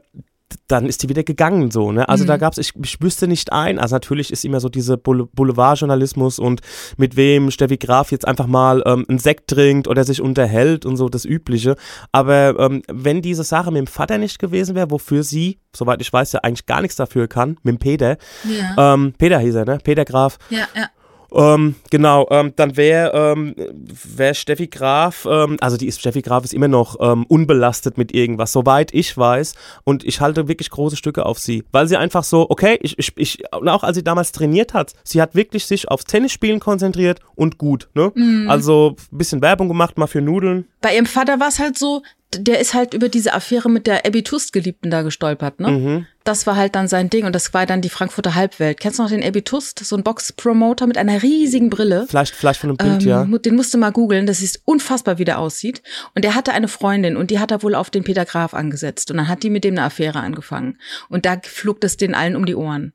dann ist die wieder gegangen so, ne? Also mhm. da gab es, ich, ich wüsste nicht ein, also natürlich ist immer so diese Boulevardjournalismus und mit wem Steffi Graf jetzt einfach mal ähm, einen Sekt trinkt oder sich unterhält und so das Übliche. Aber ähm, wenn diese Sache mit dem Vater nicht gewesen wäre, wofür sie, soweit ich weiß, ja eigentlich gar nichts dafür kann, mit dem Peter, ja. ähm, Peter hieß er, ne? Peter Graf. Ja, ja. Ähm, genau, ähm, dann wäre ähm, wär Steffi Graf, ähm, also die ist, Steffi Graf ist immer noch ähm, unbelastet mit irgendwas, soweit ich weiß. Und ich halte wirklich große Stücke auf sie, weil sie einfach so, okay, ich, ich, ich und auch als sie damals trainiert hat, sie hat wirklich sich aufs Tennisspielen konzentriert und gut, ne? Mhm. Also ein bisschen Werbung gemacht, mal für Nudeln. Bei ihrem Vater war es halt so, der ist halt über diese Affäre mit der Abby Tust-Geliebten da gestolpert, ne? Mhm. Das war halt dann sein Ding und das war dann die Frankfurter Halbwelt. Kennst du noch den Abby Tust? So ein Box-Promoter mit einer riesigen Brille. Vielleicht, vielleicht von einem Bild, ähm, ja. Den musst du mal googeln, das ist unfassbar, wie der aussieht. Und der hatte eine Freundin und die hat er wohl auf den Peter Graf angesetzt. Und dann hat die mit dem eine Affäre angefangen. Und da flog das den allen um die Ohren.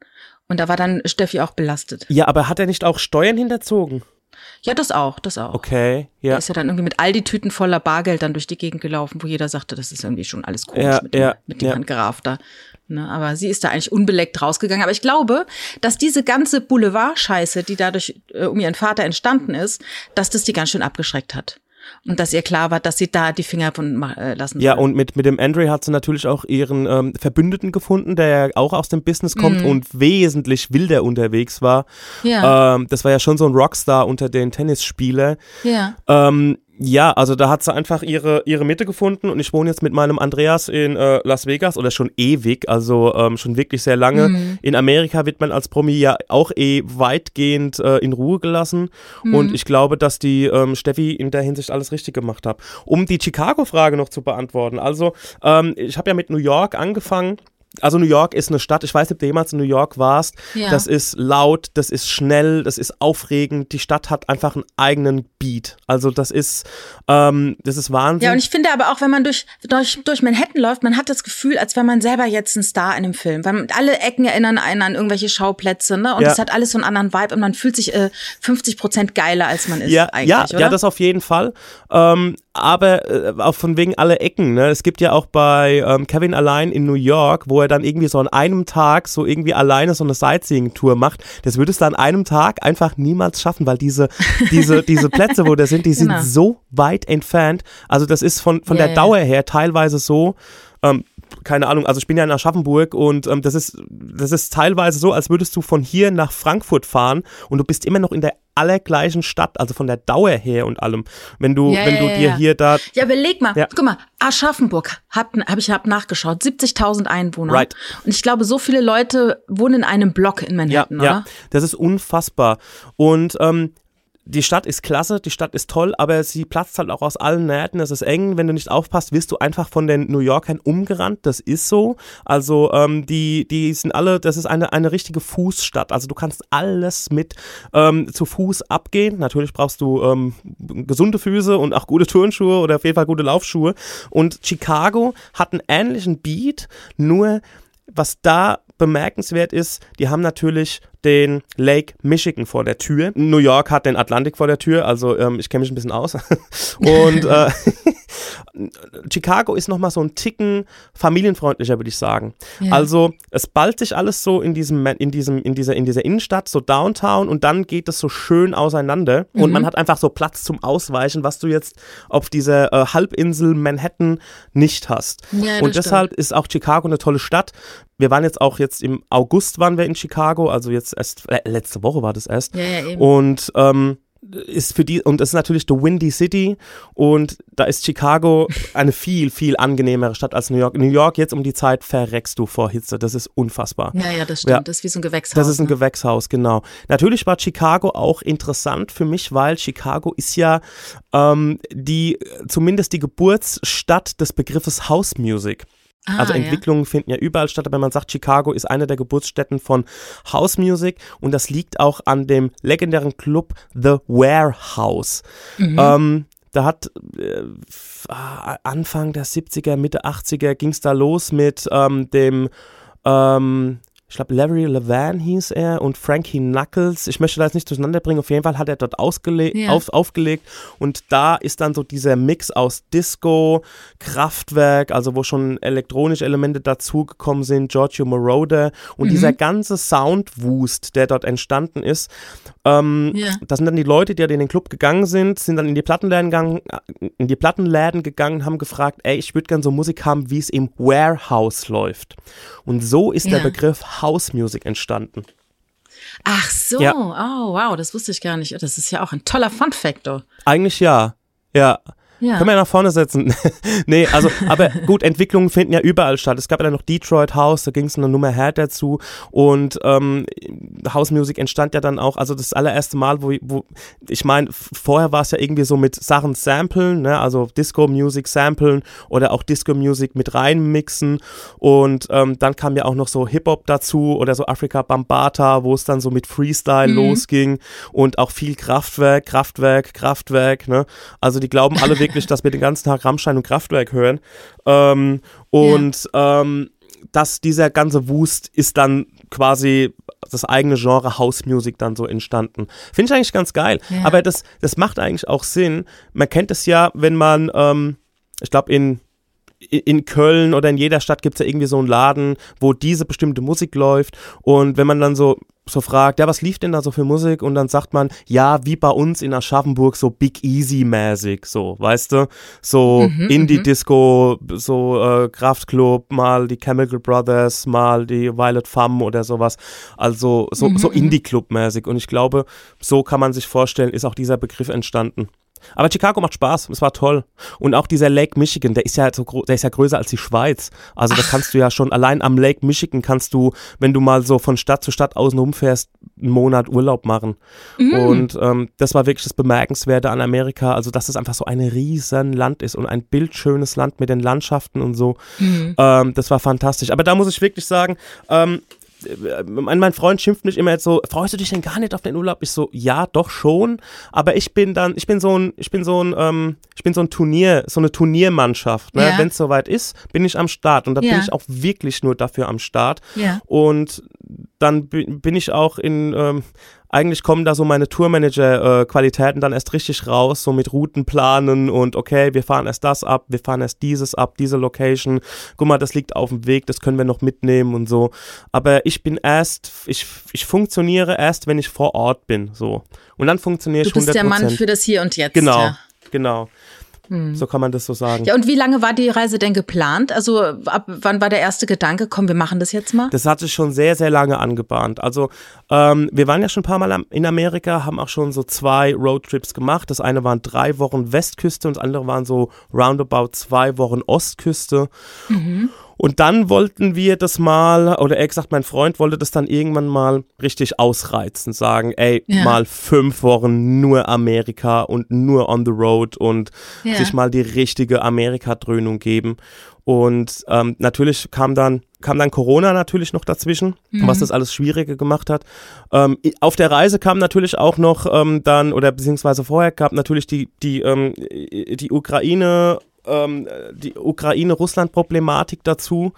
Und da war dann Steffi auch belastet. Ja, aber hat er nicht auch Steuern hinterzogen? Ja, das auch, das auch. Okay, ja. Er ist ja dann irgendwie mit all die Tüten voller Bargeld dann durch die Gegend gelaufen, wo jeder sagte, das ist irgendwie schon alles komisch ja, mit dem, ja, mit dem ja. Herrn Graf da. Ne, aber sie ist da eigentlich unbeleckt rausgegangen. Aber ich glaube, dass diese ganze Boulevard-Scheiße, die dadurch äh, um ihren Vater entstanden ist, dass das die ganz schön abgeschreckt hat und dass ihr klar war, dass sie da die Finger von äh, lassen Ja, und mit, mit dem Andre hat sie natürlich auch ihren ähm, Verbündeten gefunden, der ja auch aus dem Business kommt mhm. und wesentlich wilder unterwegs war. Ja. Ähm, das war ja schon so ein Rockstar unter den Tennisspielern. Ja. Ähm, ja, also da hat sie einfach ihre, ihre Mitte gefunden und ich wohne jetzt mit meinem Andreas in äh, Las Vegas oder schon ewig, also ähm, schon wirklich sehr lange. Mhm. In Amerika wird man als Promi ja auch eh weitgehend äh, in Ruhe gelassen mhm. und ich glaube, dass die ähm, Steffi in der Hinsicht alles richtig gemacht hat. Um die Chicago-Frage noch zu beantworten, also ähm, ich habe ja mit New York angefangen also New York ist eine Stadt, ich weiß nicht, ob du jemals in New York warst. Ja. Das ist laut, das ist schnell, das ist aufregend. Die Stadt hat einfach einen eigenen Beat. Also das ist, ähm, das ist Wahnsinn. Ja, und ich finde aber auch, wenn man durch, durch, durch Manhattan läuft, man hat das Gefühl, als wäre man selber jetzt ein Star in einem Film. Weil alle Ecken erinnern einen an irgendwelche Schauplätze, ne? Und es ja. hat alles so einen anderen Vibe und man fühlt sich äh, 50 Prozent geiler, als man ist ja, eigentlich, ja, oder? Ja, das auf jeden Fall. Ähm, aber äh, auch von wegen alle Ecken. Ne? Es gibt ja auch bei ähm, Kevin allein in New York, wo er dann irgendwie so an einem Tag so irgendwie alleine so eine Sightseeing-Tour macht. Das würdest du an einem Tag einfach niemals schaffen, weil diese, diese, diese Plätze, wo der sind, die genau. sind so weit entfernt. Also das ist von, von yeah, der Dauer her teilweise so, ähm, keine Ahnung, also ich bin ja in Aschaffenburg und ähm, das ist das ist teilweise so, als würdest du von hier nach Frankfurt fahren und du bist immer noch in der allergleichen Stadt, also von der Dauer her und allem. Wenn du ja, wenn ja, du dir ja. hier da Ja, überleg mal. Guck mal, Aschaffenburg hat habe ich hab nachgeschaut, 70.000 Einwohner. Right. Und ich glaube, so viele Leute wohnen in einem Block in Manhattan, ja, oder? Ja, das ist unfassbar. Und ähm, die Stadt ist klasse, die Stadt ist toll, aber sie platzt halt auch aus allen Nähten. Es ist eng. Wenn du nicht aufpasst, wirst du einfach von den New Yorkern umgerannt. Das ist so. Also ähm, die, die sind alle, das ist eine, eine richtige Fußstadt. Also du kannst alles mit ähm, zu Fuß abgehen. Natürlich brauchst du ähm, gesunde Füße und auch gute Turnschuhe oder auf jeden Fall gute Laufschuhe. Und Chicago hat einen ähnlichen Beat, nur was da bemerkenswert ist, die haben natürlich den Lake Michigan vor der Tür. New York hat den Atlantik vor der Tür, also ähm, ich kenne mich ein bisschen aus. Und äh, Chicago ist nochmal so ein Ticken familienfreundlicher, würde ich sagen. Ja. Also es ballt sich alles so in diesem, in diesem, in dieser, in dieser Innenstadt, so Downtown und dann geht es so schön auseinander mhm. und man hat einfach so Platz zum Ausweichen, was du jetzt auf dieser äh, Halbinsel Manhattan nicht hast. Ja, und deshalb stimmt. ist auch Chicago eine tolle Stadt. Wir waren jetzt auch jetzt im August waren wir in Chicago, also jetzt erst äh, letzte Woche war das erst. Ja, ja, eben. Und ähm, ist für die, und das ist natürlich the Windy City und da ist Chicago eine viel, viel angenehmere Stadt als New York. New York jetzt um die Zeit verreckst du vor Hitze, das ist unfassbar. Ja, ja, das stimmt, ja, das ist wie so ein Gewächshaus. Das ist ein ne? Gewächshaus, genau. Natürlich war Chicago auch interessant für mich, weil Chicago ist ja ähm, die, zumindest die Geburtsstadt des Begriffes House Music. Ah, also ja. Entwicklungen finden ja überall statt, aber man sagt, Chicago ist eine der Geburtsstätten von House Music und das liegt auch an dem legendären Club The Warehouse. Mhm. Ähm, da hat äh, Anfang der 70er, Mitte 80er ging es da los mit ähm, dem ähm, ich glaube, Larry Levan hieß er und Frankie Knuckles. Ich möchte das nicht durcheinander bringen. Auf jeden Fall hat er dort Ja. auf, aufgelegt und da ist dann so dieser Mix aus Disco, Kraftwerk, also wo schon elektronische Elemente dazugekommen sind, Giorgio Moroder und Mhm. dieser ganze Soundwust, der dort entstanden ist. Ähm, Ja. Das sind dann die Leute, die in den Club gegangen sind, sind dann in die Plattenläden gegangen, in die Plattenläden gegangen, haben gefragt, ey, ich würde gerne so Musik haben, wie es im Warehouse läuft. Und so ist der Ja. Begriff House Music entstanden. Ach so, Ja. oh wow, das wusste ich gar nicht. Das ist ja auch ein toller Fun Factor. Eigentlich ja. Ja. Ja. Können wir nach vorne setzen. nee, also, aber gut, Entwicklungen finden ja überall statt. Es gab ja dann noch Detroit House, da ging es eine Nummer härter zu. Und ähm, House Music entstand ja dann auch, also das allererste Mal, wo, wo ich meine, vorher war es ja irgendwie so mit Sachen samplen, ne? also Disco Music samplen oder auch Disco Music mit reinmixen. Und ähm, dann kam ja auch noch so Hip-Hop dazu oder so Afrika Bambata, wo es dann so mit Freestyle Mhm. losging und auch viel Kraftwerk, Kraftwerk, Kraftwerk. Ne? Also die glauben alle wirklich, dass wir den ganzen Tag Rammstein und Kraftwerk hören. Ähm, und ähm, dass dieser ganze Wust ist dann quasi das eigene Genre House Music dann so entstanden. Finde ich eigentlich ganz geil. Ja. Aber das, das macht eigentlich auch Sinn. Man kennt es ja, wenn man, ähm, ich glaube, in- in Köln oder in jeder Stadt gibt es ja irgendwie so einen Laden, wo diese bestimmte Musik läuft. Und wenn man dann so, so fragt, ja, was lief denn da so für Musik? Und dann sagt man, ja, wie bei uns in Aschaffenburg, so Big Easy-mäßig, so, weißt du? So Mhm, Indie-Disco, so äh, Kraftklub, mal die Chemical Brothers, mal die Violet Femme oder sowas. Also so, Mhm, so mhm. Indie-Club-mäßig. Und ich glaube, so kann man sich vorstellen, ist auch dieser Begriff entstanden. Aber Chicago macht Spaß, es war toll. Und auch dieser Lake Michigan, der ist ja so gro- der ist ja größer als die Schweiz. Also da kannst du ja schon allein am Lake Michigan kannst du, wenn du mal so von Stadt zu Stadt außen rumfährst, einen Monat Urlaub machen. Mhm. Und ähm, das war wirklich das Bemerkenswerte an Amerika, also dass es einfach so ein riesen Land ist und ein bildschönes Land mit den Landschaften und so. Mhm. Ähm, das war fantastisch. Aber da muss ich wirklich sagen, ähm, äh, mein, mein Freund schimpft mich immer jetzt so, freust du dich denn gar nicht auf den Urlaub? Ich so, ja, doch schon, aber ich bin dann, ich bin so ein, ich bin so ein, ähm, ich bin so ein Turnier, so eine Turniermannschaft. Ne? Ja. Wenn es soweit ist, bin ich am Start und da bin Ja. ich auch wirklich nur dafür am Start. Ja. Und dann bi- bin ich auch in, ähm, eigentlich kommen da so meine Tourmanager-Qualitäten dann erst richtig raus, so mit Routenplanen und okay, wir fahren erst das ab, wir fahren erst dieses ab, diese Location. Guck mal, das liegt auf dem Weg, das können wir noch mitnehmen und so. Aber ich bin erst, ich, ich funktioniere erst, wenn ich vor Ort bin, so. Und dann funktioniere Du ich 100%. bist der Mann für das Hier und Jetzt. Genau, Ja. genau. So kann man das so sagen. ja, und wie lange war die Reise denn geplant? Also ab wann war der erste Gedanke, komm, wir machen das jetzt mal? Das hat sich schon sehr, sehr lange angebahnt. Also ähm, wir waren ja schon ein paar Mal in Amerika, haben auch schon so zwei Roadtrips gemacht. Das eine waren drei Wochen Westküste und das andere waren so roundabout zwei Wochen Ostküste. Und dann wollten wir das mal, oder eher gesagt, mein Freund wollte das dann irgendwann mal richtig ausreizen, sagen, ey, Ja. mal fünf Wochen nur Amerika und nur on the road und Ja. sich mal die richtige Amerika-Dröhnung geben. Und ähm, natürlich kam dann, kam dann Corona natürlich noch dazwischen, was das alles schwieriger gemacht hat. Ähm, auf der Reise kam natürlich auch noch ähm, dann, oder beziehungsweise vorher gab natürlich die, die, ähm, die Ukraine, ähm, die Ukraine-Russland-Problematik dazu,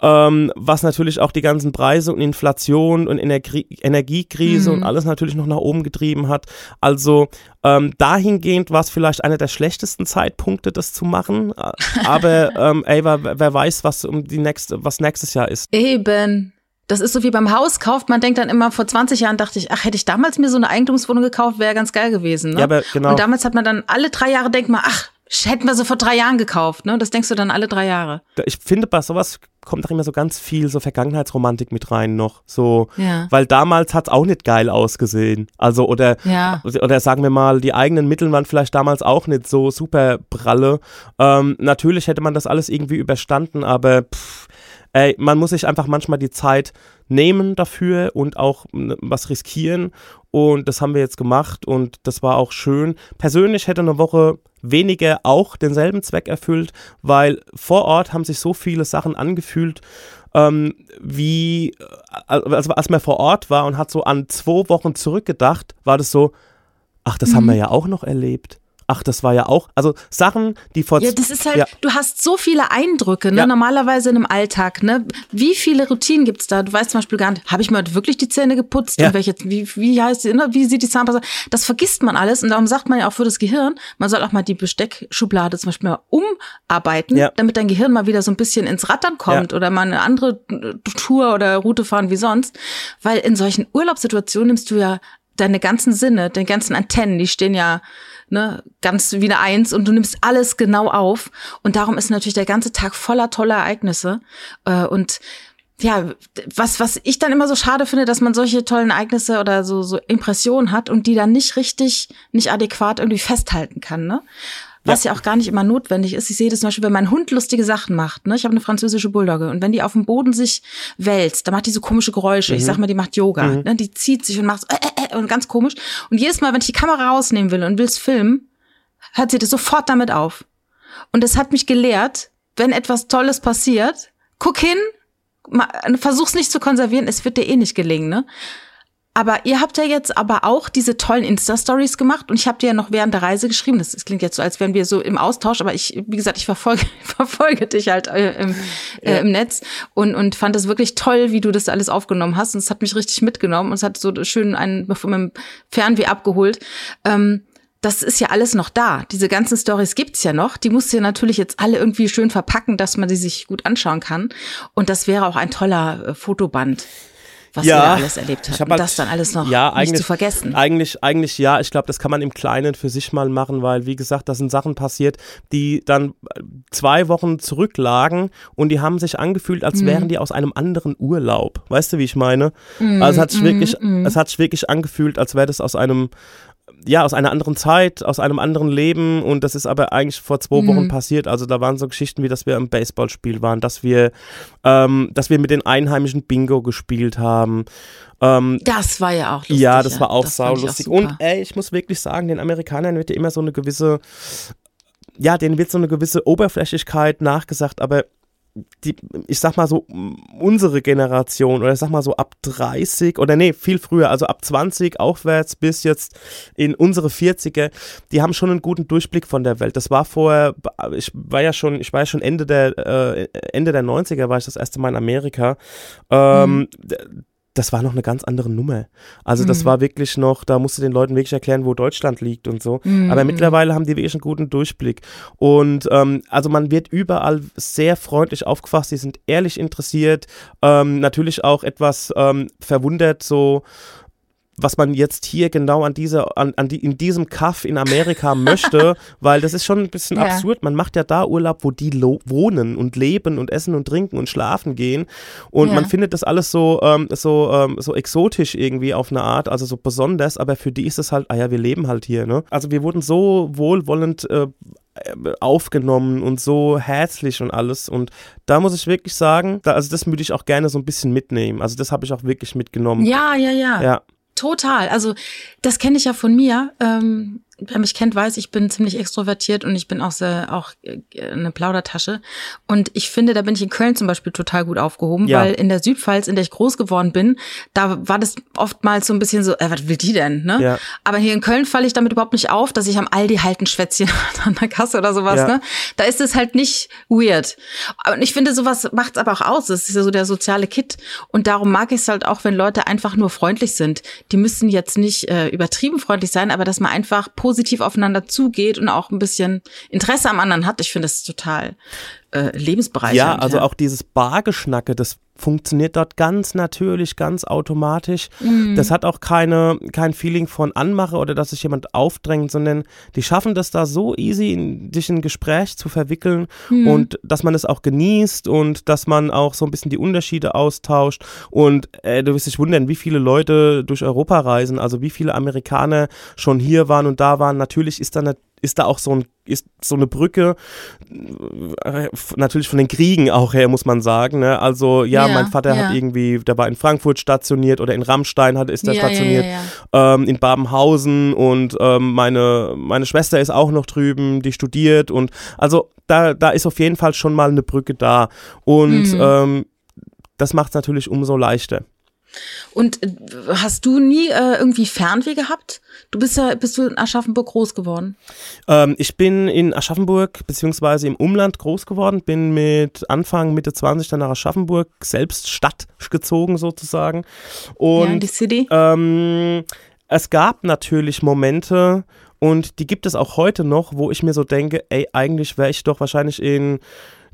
ähm, was natürlich auch die ganzen Preise und Inflation und Energie Energiekrise und alles natürlich noch nach oben getrieben hat. Also ähm, dahingehend war es vielleicht einer der schlechtesten Zeitpunkte, das zu machen. Äh, Aber ähm, ey, wer, wer weiß, was um die nächste, was nächstes Jahr ist. Eben. Das ist so wie beim Hauskauf. Man denkt dann immer, vor 20 Jahren dachte ich, ach, hätte ich damals mir so eine Eigentumswohnung gekauft, wäre ganz geil gewesen. Ne? Ja, aber genau. Und damals hat man dann alle drei Jahre denkt man, ach, hätten wir so vor drei Jahren gekauft, ne? Das denkst du dann alle drei Jahre. Ich finde, bei sowas kommt doch immer so ganz viel so Vergangenheitsromantik mit rein noch. So, Ja. weil damals hat's auch nicht geil ausgesehen. Also, oder, Ja. oder sagen wir mal, die eigenen Mittel waren vielleicht damals auch nicht so super pralle. Ähm, natürlich hätte man das alles irgendwie überstanden, aber pff, ey, man muss sich einfach manchmal die Zeit nehmen dafür und auch mm, was riskieren. Und das haben wir jetzt gemacht und das war auch schön. Persönlich hätte eine Woche weniger auch denselben Zweck erfüllt, weil vor Ort haben sich so viele Sachen angefühlt, ähm, wie, äh, also als man vor Ort war und hat so an zwei Wochen zurückgedacht, war das so, ach, das haben wir ja auch noch erlebt. Ach, das war ja auch, also Sachen, die vor Ja, das ist halt, Ja. du hast so viele Eindrücke, ne? Ja. Normalerweise in einem Alltag, ne? Wie viele Routinen gibt's da? Du weißt zum Beispiel gar nicht, habe ich mir heute wirklich die Zähne geputzt? Ja. Und welche, wie, wie heißt die, ne? Wie sieht die Zahnpasta? Das vergisst man alles und darum sagt man ja auch für das Gehirn, man soll auch mal die Besteckschublade zum Beispiel mal umarbeiten, Ja. damit dein Gehirn mal wieder so ein bisschen ins Rattern kommt oder mal eine andere Tour oder Route fahren wie sonst. Weil in solchen Urlaubssituationen nimmst du ja deine ganzen Sinne, deine ganzen Antennen, die stehen ja ne, ganz wie eine Eins und du nimmst alles genau auf. Und darum ist natürlich der ganze Tag voller toller Ereignisse. Äh, und ja, was, was ich dann immer so schade finde, dass man solche tollen Ereignisse oder so, so Impressionen hat und die dann nicht richtig, nicht adäquat irgendwie festhalten kann, ne? Was ja. auch gar nicht immer notwendig ist. Ich sehe das zum Beispiel, wenn mein Hund lustige Sachen macht. Ne? Ich habe eine französische Bulldogge und wenn die auf dem Boden sich wälzt, dann macht die so komische Geräusche. Ich sag mal, die macht Yoga. Ne? Die zieht sich und macht so, äh, äh, äh, und ganz komisch. Und jedes Mal, wenn ich die Kamera rausnehmen will und will es filmen, hört sie das sofort damit auf. Und es hat mich gelehrt, wenn etwas Tolles passiert, guck hin, versuch's nicht zu konservieren, es wird dir eh nicht gelingen, ne? Aber ihr habt ja jetzt aber auch diese tollen Insta-Stories gemacht und ich habe dir ja noch während der Reise geschrieben. Das, das klingt jetzt so, als wären wir so im Austausch, aber ich, wie gesagt, ich verfolge, verfolge dich halt äh, im, äh, im Netz und, und fand das wirklich toll, wie du das alles aufgenommen hast. Und es hat mich richtig mitgenommen und es hat so schön einen von meinem Fernweh abgeholt. Ähm, das ist ja alles noch da. Diese ganzen Stories gibt's ja noch. Die musst du ja natürlich jetzt alle irgendwie schön verpacken, dass man die sich gut anschauen kann. Und das wäre auch ein toller äh, Fotoband, was Ja, ihr da alles erlebt ich habt. hab Und halt- das dann alles noch ja, nicht eigentlich, zu vergessen. Eigentlich, eigentlich ja. Ich glaube, das kann man im Kleinen für sich mal machen, weil, wie gesagt, da sind Sachen passiert, die dann äh, zwei Wochen zurücklagen und die haben sich angefühlt, als Mhm. wären die aus einem anderen Urlaub. Weißt du, wie ich meine? Mhm, Also es hat sich wirklich, es hat sich wirklich angefühlt, als wäre das aus einem ja, aus einer anderen Zeit, aus einem anderen Leben und das ist aber eigentlich vor zwei Mhm. Wochen passiert. Also da waren so Geschichten wie, dass wir im Baseballspiel waren, dass wir, ähm, dass wir mit den Einheimischen Bingo gespielt haben. Ähm, Das war ja auch lustig. ja, das war auch Das saulustig. super. Und ey, ich muss wirklich sagen, den Amerikanern wird ja immer so eine gewisse, ja, denen wird so eine gewisse Oberflächlichkeit nachgesagt, aber die, ich sag mal so, unsere Generation oder ich sag mal so ab 30 oder nee, viel früher, also ab 20 aufwärts bis jetzt in unsere 40er, die haben schon einen guten Durchblick von der Welt. Das war vorher, ich war ja schon, ich war ja schon Ende der, äh, Ende der 90er war ich das erste Mal in Amerika. Ähm, d- das war noch eine ganz andere Nummer. Also das war wirklich noch, da musst du den Leuten wirklich erklären, wo Deutschland liegt und so. Aber mittlerweile haben die wirklich einen guten Durchblick. Und ähm, also man wird überall sehr freundlich aufgefasst, die sind ehrlich interessiert, ähm, natürlich auch etwas ähm, verwundert, so was man jetzt hier genau an dieser, an, an die, in diesem Kaff in Amerika möchte, weil das ist schon ein bisschen Ja. absurd. Man macht ja da Urlaub, wo die wohnen und leben und essen und trinken und schlafen gehen. Und Ja. man findet das alles so, ähm, so, ähm, so exotisch irgendwie auf eine Art, also so besonders, aber für die ist es halt, ah ja, wir leben halt hier, ne? Also wir wurden so wohlwollend äh, aufgenommen und so herzlich und alles. Und da muss ich wirklich sagen, da, also das würde ich auch gerne so ein bisschen mitnehmen. Also das habe ich auch wirklich mitgenommen. Ja, ja, ja. Ja. Total. Also das kenne ich ja von mir. Ähm, wer mich kennt, weiß, ich bin ziemlich extrovertiert und ich bin auch sehr auch äh, eine Plaudertasche. Und ich finde, da bin ich in Köln zum Beispiel total gut aufgehoben, Ja. weil in der Südpfalz, in der ich groß geworden bin, da war das oftmals so ein bisschen so, äh, was will die denn? Ne? Ja. Aber hier in Köln falle ich damit überhaupt nicht auf, dass ich am Aldi halt ein Schwätzchen an der Kasse oder sowas. Ja. Ne? Da ist es halt nicht weird. Und ich finde, sowas macht's aber auch aus. Das ist ja so der soziale Kit. Und darum mag ich es halt auch, wenn Leute einfach nur freundlich sind. Die müssen jetzt nicht äh, übertrieben freundlich sein, aber dass man einfach positiv aufeinander zugeht und auch ein bisschen Interesse am anderen hat. Ich finde das total äh, lebensbereichernd. Ja, also auch dieses Bargeschnacke, das funktioniert dort ganz natürlich, ganz automatisch. Mhm. Das hat auch keine, kein Feeling von Anmache oder dass sich jemand aufdrängt, sondern die schaffen das da so easy, in, dich in ein Gespräch zu verwickeln Mhm. und dass man es auch genießt und dass man auch so ein bisschen die Unterschiede austauscht. Und äh, du wirst dich wundern, wie viele Leute durch Europa reisen, also wie viele Amerikaner schon hier waren und da waren. Natürlich ist da eine ist da auch so, ein, ist so eine Brücke, äh, natürlich von den Kriegen auch her, muss man sagen. Ne? Also ja, Ja, mein Vater ja. hat irgendwie, der war in Frankfurt stationiert oder in Rammstein hat, ist er ja, stationiert. Ähm, in Babenhausen und ähm, meine, meine Schwester ist auch noch drüben, die studiert und also da, da ist auf jeden Fall schon mal eine Brücke da und Mhm. ähm, das macht es natürlich umso leichter. Und äh, hast du nie äh, irgendwie Fernweh gehabt? Du bist ja, bist du in Aschaffenburg groß geworden? Ähm, ich bin in Aschaffenburg beziehungsweise im Umland groß geworden, bin mit Anfang, Mitte 20 dann nach Aschaffenburg, selbst Stadt gezogen sozusagen. ja, in Und die City? ähm, es gab natürlich Momente und die gibt es auch heute noch, wo ich mir so denke, ey, eigentlich wäre ich doch wahrscheinlich in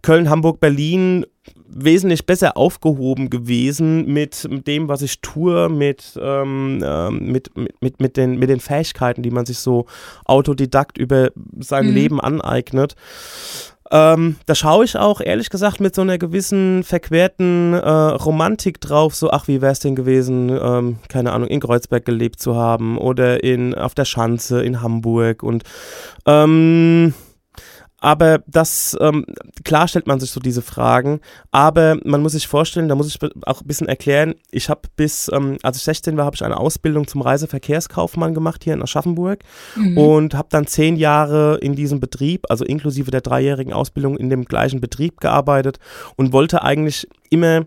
Köln, Hamburg, Berlin wesentlich besser aufgehoben gewesen mit dem, was ich tue, mit, ähm, ähm, mit, mit, mit, mit, den, mit den Fähigkeiten, die man sich so autodidakt über sein Mhm. Leben aneignet. Ähm, da schaue ich auch, ehrlich gesagt, mit so einer gewissen verquerten äh, Romantik drauf, so, ach, wie wäre es denn gewesen, ähm, keine Ahnung, in Kreuzberg gelebt zu haben oder in, auf der Schanze in Hamburg und ähm, aber das, ähm, klar stellt man sich so diese Fragen, aber man muss sich vorstellen, da muss ich auch ein bisschen erklären, ich habe bis, ähm, als ich 16 war, habe ich eine Ausbildung zum Reiseverkehrskaufmann gemacht hier in Aschaffenburg Mhm. und habe dann zehn Jahre in diesem Betrieb, also inklusive der dreijährigen Ausbildung in dem gleichen Betrieb gearbeitet und wollte eigentlich immer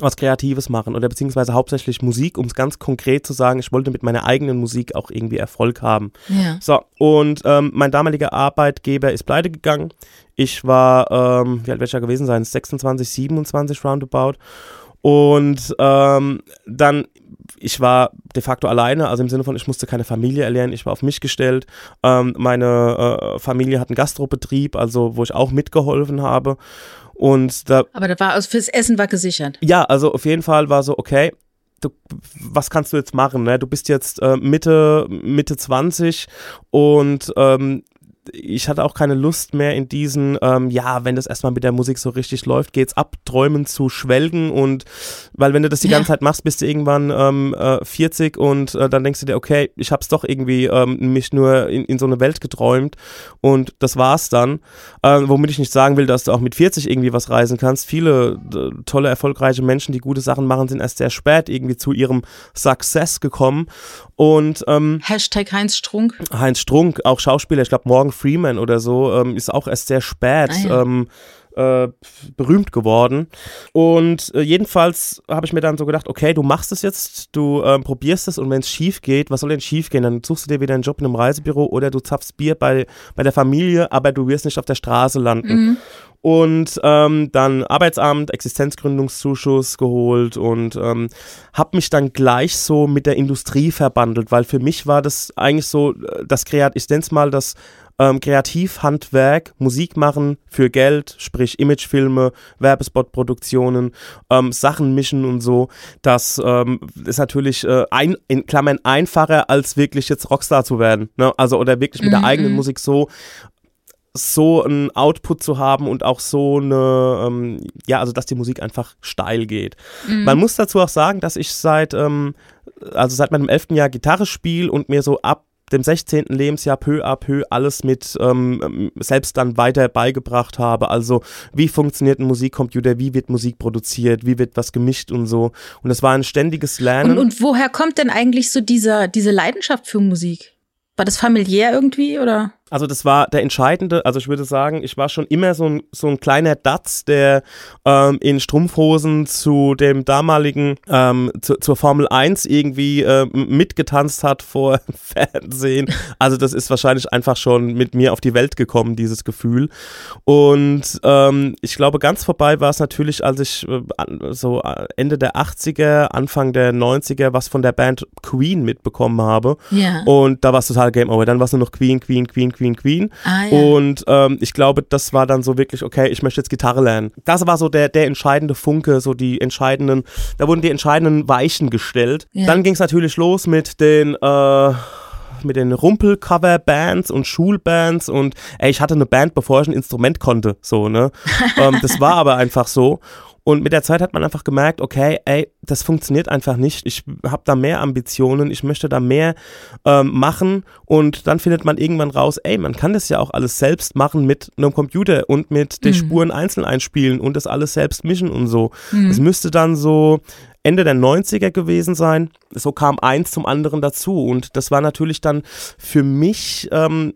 was Kreatives machen oder beziehungsweise hauptsächlich Musik, um es ganz konkret zu sagen, ich wollte mit meiner eigenen Musik auch irgendwie Erfolg haben. Ja. So, und ähm, mein damaliger Arbeitgeber ist pleite gegangen. Ich war, ähm, wie alt werde ich da gewesen sein? 26, 27 roundabout. Und ähm, dann, ich war de facto alleine, also im Sinne von, ich musste keine Familie erlernen, ich war auf mich gestellt. Ähm, meine äh, Familie hat einen Gastrobetrieb, also wo ich auch mitgeholfen habe. Und da Aber da war, also fürs Essen war gesichert. ja, also auf jeden Fall war so, okay, du, was kannst du jetzt machen? Ne? Du bist jetzt äh, Mitte, Mitte 20 und ähm, ich hatte auch keine Lust mehr in diesen, ähm, ja, wenn das erstmal mit der Musik so richtig läuft, geht's ab, träumen zu schwelgen und weil wenn du das die Ja. ganze Zeit machst, bist du irgendwann ähm, äh, 40 und äh, dann denkst du dir, okay, ich hab's doch irgendwie ähm, mich nur in, in so eine Welt geträumt und das war's dann. Ähm, womit ich nicht sagen will, dass du auch mit 40 irgendwie was reisen kannst. Viele äh, tolle, erfolgreiche Menschen, die gute Sachen machen, sind erst sehr spät irgendwie zu ihrem Success gekommen und ähm, Hashtag Heinz Strunk. Heinz Strunk, auch Schauspieler, ich glaube Morgan Freeman oder so, ähm, ist auch erst sehr spät Ah, ja. ähm, äh, berühmt geworden. Und äh, jedenfalls habe ich mir dann so gedacht, okay, du machst es jetzt, du ähm, probierst es und wenn es schief geht, was soll denn schief gehen? Dann suchst du dir wieder einen Job in einem Reisebüro oder du zapfst Bier bei, bei der Familie, aber du wirst nicht auf der Straße landen. Mhm. Und ähm, dann Arbeitsamt, Existenzgründungszuschuss geholt und ähm, habe mich dann gleich so mit der Industrie verbandelt, weil für mich war das eigentlich so, äh, das Kreat, ich nenne es mal das ähm, Kreativhandwerk, Musik machen für Geld, sprich Imagefilme, Werbespotproduktionen, ähm, Sachen mischen und so. Das ähm, ist natürlich äh, ein, in Klammern einfacher, als wirklich jetzt Rockstar zu werden. Ne? Also oder wirklich mit der Mhm, eigenen mhm. Musik so so einen Output zu haben und auch so eine, ähm, ja, also dass die Musik einfach steil geht. Mhm. Man muss dazu auch sagen, dass ich seit, ähm, also seit meinem elften Jahr Gitarre spiele und mir so ab dem 16. Lebensjahr peu à peu alles mit ähm, selbst dann weiter beigebracht habe. Also wie funktioniert ein Musikcomputer, wie wird Musik produziert, wie wird was gemischt und so. Und das war ein ständiges Lernen. Und, und woher kommt denn eigentlich so dieser, diese Leidenschaft für Musik? War das familiär irgendwie oder? Also das war der entscheidende, also ich würde sagen, ich war schon immer so ein, so ein kleiner Datz, der ähm, in Strumpfhosen zu dem damaligen, ähm, zu, zur Formel 1 irgendwie ähm, mitgetanzt hat vor Fernsehen. Also das ist wahrscheinlich einfach schon mit mir auf die Welt gekommen, dieses Gefühl. Und ähm, ich glaube, ganz vorbei war es natürlich, als ich äh, so äh, Ende der 80er, Anfang der 90er was von der Band Queen mitbekommen habe. Ja. Und da war es total Game Over. Dann war es nur noch Queen, Queen, Queen, Queen. Queen Queen. Ah, ja. Und ähm, ich glaube, das war dann so wirklich, okay, ich möchte jetzt Gitarre lernen. Das war so der, der entscheidende Funke, so die entscheidenden, da wurden die entscheidenden Weichen gestellt. Ja. Dann ging es natürlich los mit den, äh, mit den Rumpel-Cover-Bands und Schulbands und ey, ich hatte eine Band, bevor ich ein Instrument konnte, so, ne? ähm, das war aber einfach so. Und mit der Zeit hat man einfach gemerkt, okay, ey, das funktioniert einfach nicht. Ich habe da mehr Ambitionen, ich möchte da mehr ähm, machen. Und dann findet man irgendwann raus, ey, man kann das ja auch alles selbst machen mit einem Computer und mit den Mhm. Spuren einzeln einspielen und das alles selbst mischen und so. Mhm. Es müsste dann so Ende der 90er gewesen sein. So kam eins zum anderen dazu. Und das war natürlich dann für mich ähm,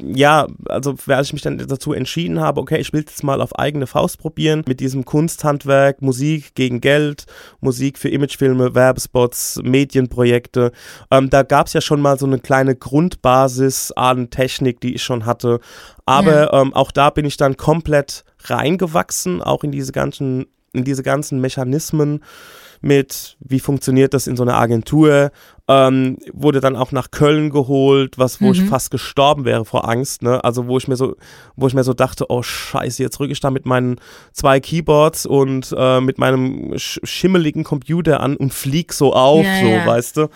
ja, also als ich mich dann dazu entschieden habe, okay, ich will jetzt mal auf eigene Faust probieren mit diesem Kunsthandwerk, Musik gegen Geld, Musik für Imagefilme, Werbespots, Medienprojekte. Ähm, da gab es ja schon mal so eine kleine Grundbasis an Technik, die ich schon hatte. Aber ähm, auch da bin ich dann komplett reingewachsen, auch in diese ganzen, in diese ganzen Mechanismen mit, wie funktioniert das in so einer Agentur, ähm, wurde dann auch nach Köln geholt, was wo ich Mhm. fast gestorben wäre vor Angst, ne? Also wo ich mir so, wo ich mir so dachte, oh Scheiße, jetzt rücke ich da mit meinen zwei Keyboards und äh, mit meinem sch schimmeligen Computer an und flieg so auf, Ja, so, ja. weißt du?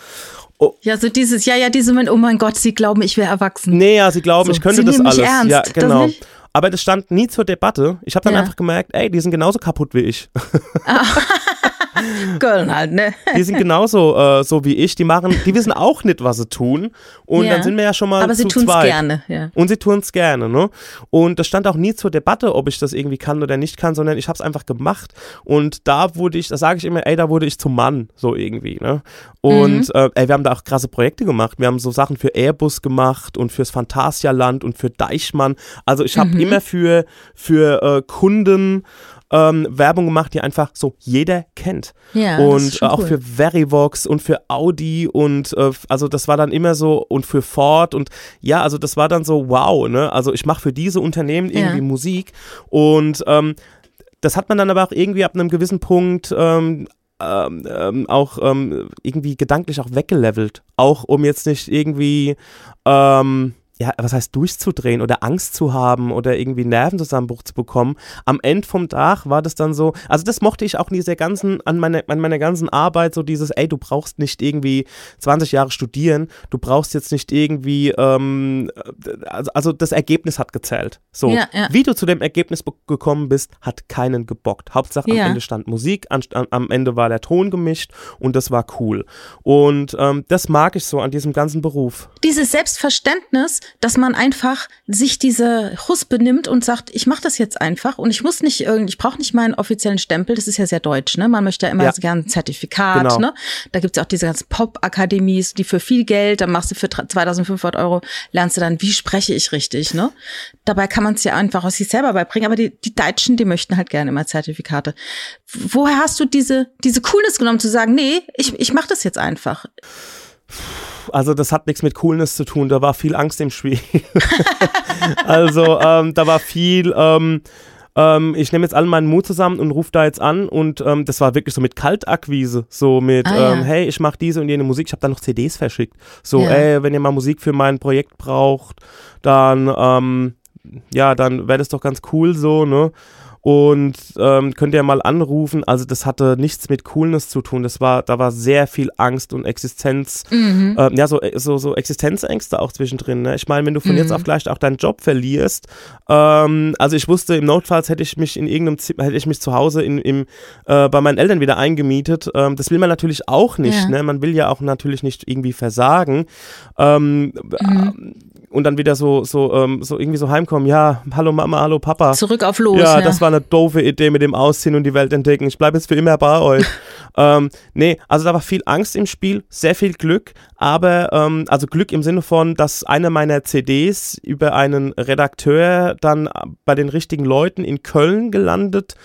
Ja, so dieses, ja, ja, diese oh mein Gott, sie glauben, ich wäre erwachsen. Nee, ja, sie glauben, So, ich könnte das alles. ernst, ja, genau. Aber das stand nie zur Debatte. Ich habe dann Ja. einfach gemerkt, ey, die sind genauso kaputt wie ich. Köln halt, ne? Die sind genauso äh, so wie ich. Die machen, die wissen auch nicht, was sie tun. Und Ja. dann sind wir ja schon mal Aber sie tun es gerne, ja. Und sie tun es gerne, ne? Und das stand auch nie zur Debatte, ob ich das irgendwie kann oder nicht kann, sondern ich habe es einfach gemacht. Und da wurde ich, da sage ich immer, ey, da wurde ich zum Mann, so irgendwie, ne? Und Mhm. äh, ey, wir haben da auch krasse Projekte gemacht. Wir haben so Sachen für Airbus gemacht und fürs Phantasialand und für Deichmann. Also ich habe Mhm. immer für, für äh, Kunden ähm, Werbung gemacht, die einfach so jeder kennt Ja, und äh, auch cool. für Verivox und für Audi und äh, also das war dann immer so und für Ford und ja, also das war dann so wow, ne? Also ich mache für diese Unternehmen irgendwie Ja. Musik und ähm, das hat man dann aber auch irgendwie ab einem gewissen Punkt ähm, ähm, ähm, auch ähm, irgendwie gedanklich auch weggelevelt, auch um jetzt nicht irgendwie ähm, ja, was heißt durchzudrehen oder Angst zu haben oder irgendwie Nervenzusammenbruch zu bekommen. Am Ende vom Tag war das dann so, also das mochte ich auch in dieser ganzen, an meiner, an meiner ganzen Arbeit, so dieses, ey, du brauchst nicht irgendwie 20 Jahre studieren, du brauchst jetzt nicht irgendwie, ähm, also, also das Ergebnis hat gezählt. So, Ja, ja. wie du zu dem Ergebnis gekommen bist, hat keinen gebockt. Hauptsache am. Ende stand Musik, an, an, am Ende war der Ton gemischt und das war cool. Und ähm, das mag ich so an diesem ganzen Beruf. Dieses Selbstverständnis, dass man einfach sich diese Huspe nimmt und sagt, ich mache das jetzt einfach und ich muss nicht irgendwie, ich brauche nicht meinen offiziellen Stempel, das ist ja sehr deutsch, ne? Man möchte ja immer Ja. so gern ein Zertifikat, Genau. ne? Da gibt's ja auch diese ganzen Pop-Akademies, die für viel Geld, dann machst du für 2500 Euro, lernst du dann, wie spreche ich richtig, ne? Dabei kann man es ja einfach aus sich selber beibringen, aber die, die Deutschen, die möchten halt gerne immer Zertifikate. Woher hast du diese, diese Coolness genommen, zu sagen, nee, ich, ich mache das jetzt einfach? Also das hat nichts mit Coolness zu tun, da war viel Angst im Spiel. also ähm, da war viel, ähm, ähm, ich nehme jetzt all meinen Mut zusammen und rufe da jetzt an und ähm, das war wirklich so mit Kaltakquise, so mit, Ah, ja. ähm, hey, ich mache diese und jene Musik, ich habe dann noch CDs verschickt. So, Ja. ey, wenn ihr mal Musik für mein Projekt braucht, dann, ähm, ja, dann wäre das doch ganz cool so, ne? Und ähm, könnt ihr mal anrufen. Also das hatte nichts mit Coolness zu tun. Das war, da war sehr viel Angst und Existenz, Mhm. ähm, ja, so, so, so Existenzängste auch zwischendrin. Ne? Ich meine, wenn du von jetzt auf gleich auch deinen Job verlierst, ähm, also ich wusste, im Notfalls hätte ich mich in irgendeinem Zimmer, hätte ich mich zu Hause in, im, äh, bei meinen Eltern wieder eingemietet. Ähm, das will man natürlich auch nicht. Ja. Ne? Man will ja auch natürlich nicht irgendwie versagen. Ähm, Und dann wieder so, so, ähm, so irgendwie so heimkommen, ja, hallo Mama, hallo Papa. Zurück auf los. Ja, das war eine doofe Idee mit dem Ausziehen und die Welt entdecken. Ich bleibe jetzt für immer bei euch. ähm, nee, also da war viel Angst im Spiel, sehr viel Glück, aber ähm, also Glück im Sinne von, dass eine meiner CDs über einen Redakteur dann bei den richtigen Leuten in Köln gelandet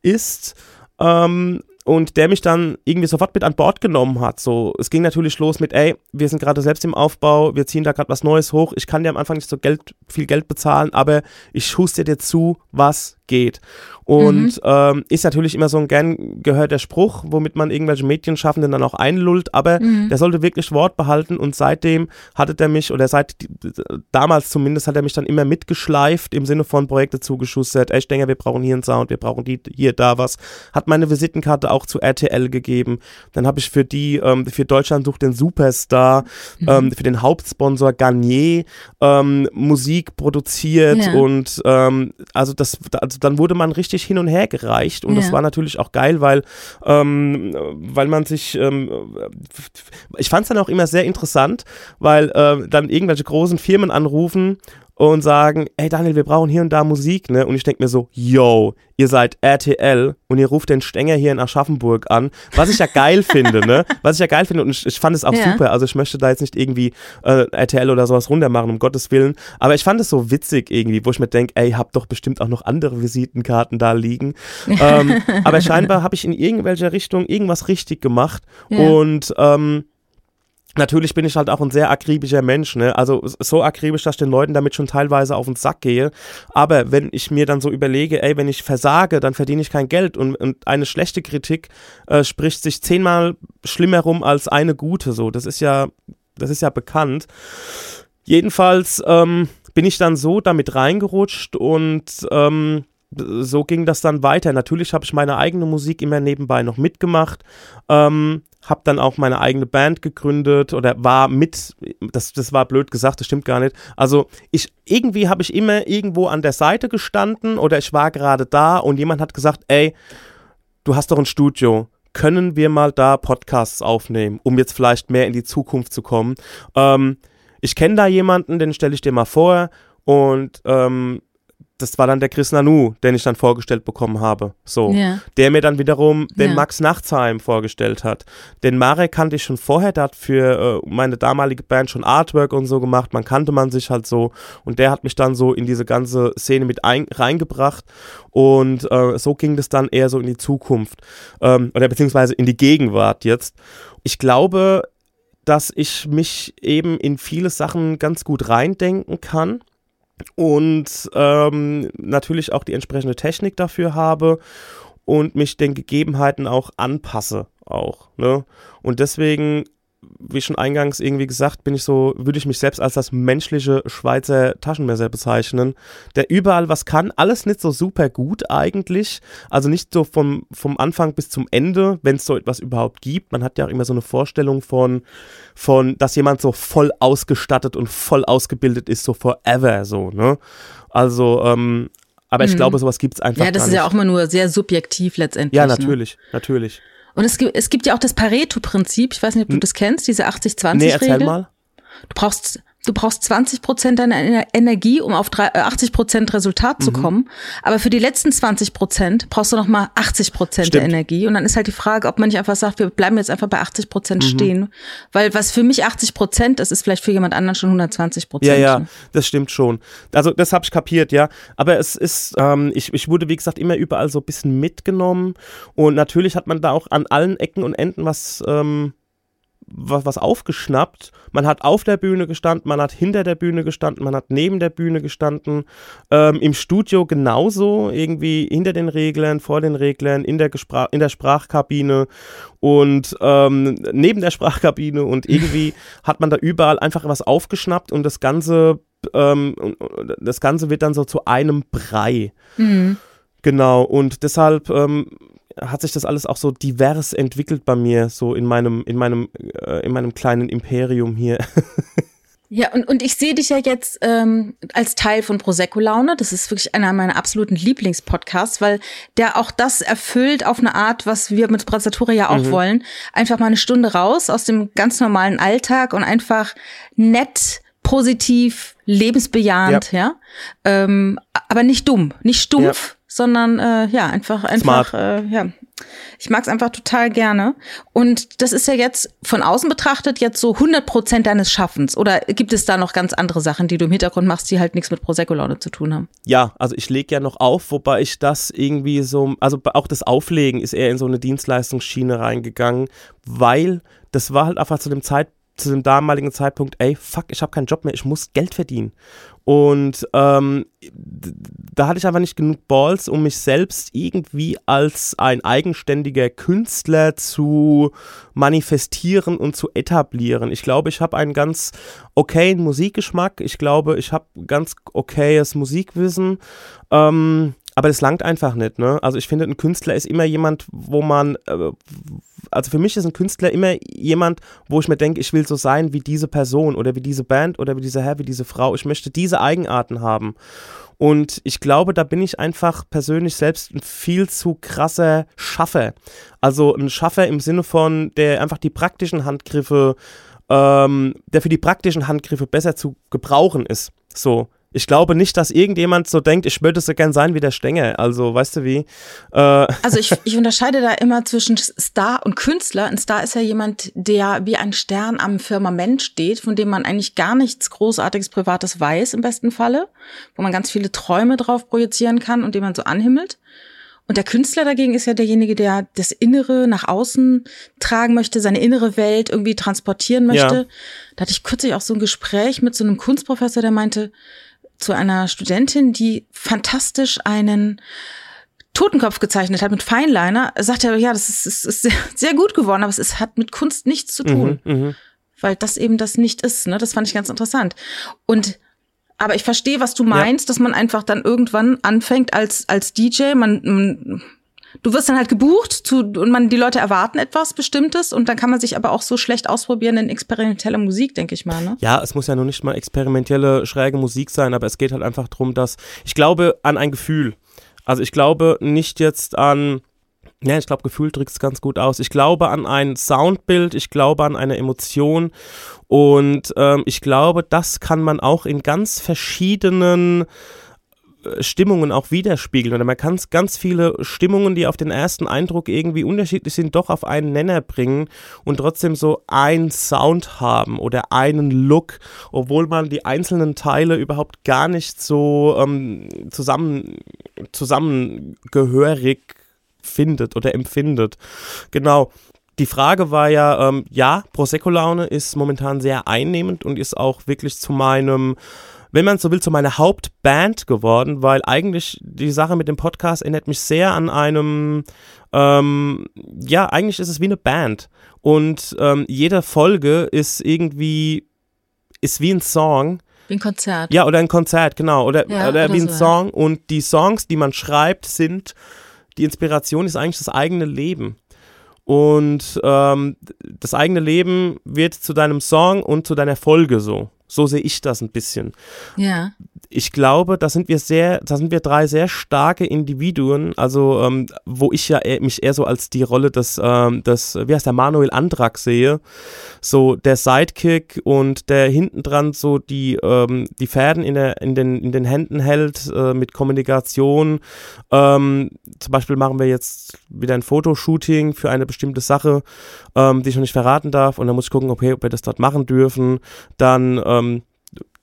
ist. Ähm, und der mich dann irgendwie sofort mit an Bord genommen hat. So, es ging natürlich los mit, ey, wir sind gerade selbst im Aufbau, wir ziehen da gerade was Neues hoch. Ich kann dir am Anfang nicht so Geld, viel Geld bezahlen, aber ich schuste dir zu, was geht. Und mhm. ähm, ist natürlich immer so ein gern gehörter Spruch, womit man irgendwelche Medienschaffenden dann auch einlullt, aber mhm. der sollte wirklich Wort behalten und seitdem hatte der mich, oder seit damals zumindest hat er mich dann immer mitgeschleift im Sinne von Projekte zugeschustert. Ey, ich denke, wir brauchen hier einen Sound, wir brauchen die, hier, da was. Hat meine Visitenkarte auch zu RTL gegeben. Dann habe ich für die, ähm, für Deutschland sucht den Superstar, mhm. ähm, für den Hauptsponsor Garnier ähm, Musik produziert ja. und ähm, also das, also dann wurde man richtig hin und her gereicht und ja. das war natürlich auch geil, weil, ähm, weil man sich, ähm, ich fand es dann auch immer sehr interessant, weil äh, dann irgendwelche großen Firmen anrufen und sagen, hey Daniel, wir brauchen hier und da Musik, ne? Und ich denke mir so, yo, ihr seid RTL und ihr ruft den Stenger hier in Aschaffenburg an, was ich ja geil finde, ne? Was ich ja geil finde und ich, ich fand es auch ja. super, also ich möchte da jetzt nicht irgendwie äh, RTL oder sowas runtermachen, um Gottes Willen, aber ich fand es so witzig irgendwie, wo ich mir denke, ey, habt doch bestimmt auch noch andere Visitenkarten da liegen. ähm, aber scheinbar habe ich in irgendwelcher Richtung irgendwas richtig gemacht ja. und ähm, Natürlich bin ich halt auch ein sehr akribischer Mensch, ne? Also so akribisch, dass ich den Leuten damit schon teilweise auf den Sack gehe. Aber wenn ich mir dann so überlege, ey, wenn ich versage, dann verdiene ich kein Geld und, und eine schlechte Kritik äh, spricht sich zehnmal schlimmer rum als eine gute. So, das ist ja, das ist ja bekannt. Jedenfalls ähm, bin ich dann so damit reingerutscht und ähm, so ging das dann weiter. Natürlich habe ich meine eigene Musik immer nebenbei noch mitgemacht. Ähm, habe dann auch meine eigene Band gegründet oder war mit, das, das war blöd gesagt, das stimmt gar nicht. Also ich, irgendwie habe ich immer irgendwo an der Seite gestanden oder ich war gerade da und jemand hat gesagt, ey, du hast doch ein Studio, können wir mal da Podcasts aufnehmen, um jetzt vielleicht mehr in die Zukunft zu kommen. Ähm, ich kenne da jemanden, den stelle ich dir mal vor und ähm, das war dann der Chris Nanu, den ich dann vorgestellt bekommen habe. So. Ja. Der mir dann wiederum den ja. Max Nachtsheim vorgestellt hat. Den Marek kannte ich schon vorher, der hat für äh, meine damalige Band schon Artwork und so gemacht. Man kannte man sich halt so. Und der hat mich dann so in diese ganze Szene mit ein, reingebracht. Und äh, so ging das dann eher so in die Zukunft. Ähm, oder beziehungsweise in die Gegenwart jetzt. Ich glaube, dass ich mich eben in viele Sachen ganz gut reindenken kann und ähm, natürlich auch die entsprechende Technik dafür habe und mich den Gegebenheiten auch anpasse auch. Ne? Und deswegen wie schon eingangs irgendwie gesagt, bin ich so, würde ich mich selbst als das menschliche Schweizer Taschenmesser bezeichnen, der überall was kann, alles nicht so super gut eigentlich, also nicht so vom, vom Anfang bis zum Ende, wenn es so etwas überhaupt gibt. Man hat ja auch immer so eine Vorstellung von, von, dass jemand so voll ausgestattet und voll ausgebildet ist, so forever, so, ne? Also, ähm, aber ich mhm. glaube, sowas gibt es einfach. Ja, das ist ja auch immer nur sehr subjektiv letztendlich. Ja, natürlich, ne? natürlich. Und es gibt, es gibt ja auch das Pareto-Prinzip. Ich weiß nicht, ob du hm. das kennst, diese 80-20-Regel. Nee, erzähl mal. Du brauchst Du brauchst 20 Prozent deiner Energie, um auf 80 äh, Prozent Resultat zu mhm. kommen. Aber für die letzten 20 Prozent brauchst du noch mal 80 Prozent der Energie. Und dann ist halt die Frage, ob man nicht einfach sagt, wir bleiben jetzt einfach bei 80 Prozent mhm. stehen. Weil was für mich 80 Prozent ist, ist vielleicht für jemand anderen schon 120 Prozent. Ja, ja, das stimmt schon. Also das habe ich kapiert, ja. Aber es ist, ähm, ich, ich wurde, wie gesagt, immer überall so ein bisschen mitgenommen. Und natürlich hat man da auch an allen Ecken und Enden was... Ähm, was, was aufgeschnappt. Man hat auf der Bühne gestanden, man hat hinter der Bühne gestanden, man hat neben der Bühne gestanden. Ähm, Im Studio genauso, irgendwie hinter den Reglern, vor den Reglern, in der, Gespra in der Sprachkabine und ähm, neben der Sprachkabine und irgendwie hat man da überall einfach was aufgeschnappt und das Ganze, ähm, das Ganze wird dann so zu einem Brei. Mhm. Genau, und deshalb ähm, hat sich das alles auch so divers entwickelt bei mir, so in meinem, in meinem, äh, in meinem kleinen Imperium hier. Ja, und, und ich sehe dich ja jetzt ähm, als Teil von Prosecco Laune. Das ist wirklich einer meiner absoluten Lieblingspodcasts, weil der auch das erfüllt auf eine Art, was wir mit Brazzatura ja auch mhm. wollen. Einfach mal eine Stunde raus aus dem ganz normalen Alltag und einfach nett, positiv, lebensbejahend, ja. ja? Ähm, aber nicht dumm, nicht stumpf, ja sondern äh, ja, einfach, einfach, äh, ja. Ich mag es einfach total gerne. Und das ist ja jetzt von außen betrachtet jetzt so 100 Prozent deines Schaffens. Oder gibt es da noch ganz andere Sachen, die du im Hintergrund machst, die halt nichts mit Prosecco-Laune zu tun haben? Ja, also ich lege ja noch auf, wobei ich das irgendwie so, also auch das Auflegen ist eher in so eine Dienstleistungsschiene reingegangen, weil das war halt einfach zu dem Zeitpunkt, zu dem damaligen Zeitpunkt, ey, fuck, ich habe keinen Job mehr, ich muss Geld verdienen. Und ähm, da hatte ich einfach nicht genug Balls, um mich selbst irgendwie als ein eigenständiger Künstler zu manifestieren und zu etablieren. Ich glaube, ich habe einen ganz okayen Musikgeschmack. Ich glaube, ich habe ganz okayes Musikwissen. Ähm, aber das langt einfach nicht, ne? Also ich finde, ein Künstler ist immer jemand, wo man, äh, also für mich ist ein Künstler immer jemand, wo ich mir denke, ich will so sein wie diese Person oder wie diese Band oder wie dieser Herr, wie diese Frau. Ich möchte diese Eigenarten haben. Und ich glaube, da bin ich einfach persönlich selbst ein viel zu krasser Schaffer. Also ein Schaffer im Sinne von, der einfach die praktischen Handgriffe, ähm, der für die praktischen Handgriffe besser zu gebrauchen ist. So ich glaube nicht, dass irgendjemand so denkt, ich würde so gern sein wie der Stenge. Also, weißt du wie? Äh also, ich, ich unterscheide da immer zwischen Star und Künstler. Ein Star ist ja jemand, der wie ein Stern am Firmament steht, von dem man eigentlich gar nichts Großartiges Privates weiß, im besten Falle, wo man ganz viele Träume drauf projizieren kann und den man so anhimmelt. Und der Künstler dagegen ist ja derjenige, der das Innere nach außen tragen möchte, seine innere Welt irgendwie transportieren möchte. Ja. Da hatte ich kürzlich auch so ein Gespräch mit so einem Kunstprofessor, der meinte, zu einer Studentin, die fantastisch einen Totenkopf gezeichnet hat mit Feinliner, sagt er, ja, das ist, ist, ist sehr, sehr, gut geworden, aber es ist, hat mit Kunst nichts zu tun. Mhm, mh. Weil das eben das nicht ist. Ne? Das fand ich ganz interessant. Und aber ich verstehe, was du meinst, ja. dass man einfach dann irgendwann anfängt als, als DJ, man, man du wirst dann halt gebucht zu, und man, die Leute erwarten etwas Bestimmtes und dann kann man sich aber auch so schlecht ausprobieren in experimenteller Musik, denke ich mal. Ne? Ja, es muss ja noch nicht mal experimentelle, schräge Musik sein, aber es geht halt einfach darum, dass ich glaube an ein Gefühl. Also ich glaube nicht jetzt an, ja, ich glaube, Gefühl drückt es ganz gut aus. Ich glaube an ein Soundbild, ich glaube an eine Emotion und ähm, ich glaube, das kann man auch in ganz verschiedenen Stimmungen auch widerspiegeln. Oder man kann ganz viele Stimmungen, die auf den ersten Eindruck irgendwie unterschiedlich sind, doch auf einen Nenner bringen und trotzdem so einen Sound haben oder einen Look, obwohl man die einzelnen Teile überhaupt gar nicht so ähm, zusammen, zusammengehörig findet oder empfindet. Genau. Die Frage war ja, ähm, ja, Prosecco-Laune ist momentan sehr einnehmend und ist auch wirklich zu meinem wenn man so will, zu meiner Hauptband geworden, weil eigentlich die Sache mit dem Podcast erinnert mich sehr an einem, ähm, ja, eigentlich ist es wie eine Band. Und ähm, jede Folge ist irgendwie, ist wie ein Song. Wie ein Konzert. Ja, oder ein Konzert, genau. Oder, ja, oder, oder wie ein so, Song. Ja. Und die Songs, die man schreibt, sind, die Inspiration ist eigentlich das eigene Leben. Und ähm, das eigene Leben wird zu deinem Song und zu deiner Folge so. So sehe ich das ein bisschen. Ja. Ich glaube, da sind wir sehr, da sind wir drei sehr starke Individuen, also ähm, wo ich ja eher, mich eher so als die Rolle des, ähm, des, wie heißt der, Manuel Andrak sehe. So der Sidekick und der hinten dran so die, ähm, die Fäden in, der, in, den, in den Händen hält äh, mit Kommunikation. Ähm, zum Beispiel machen wir jetzt wieder ein Fotoshooting für eine bestimmte Sache, ähm, die ich noch nicht verraten darf. Und dann muss ich gucken, okay, ob wir das dort machen dürfen. Dann ähm,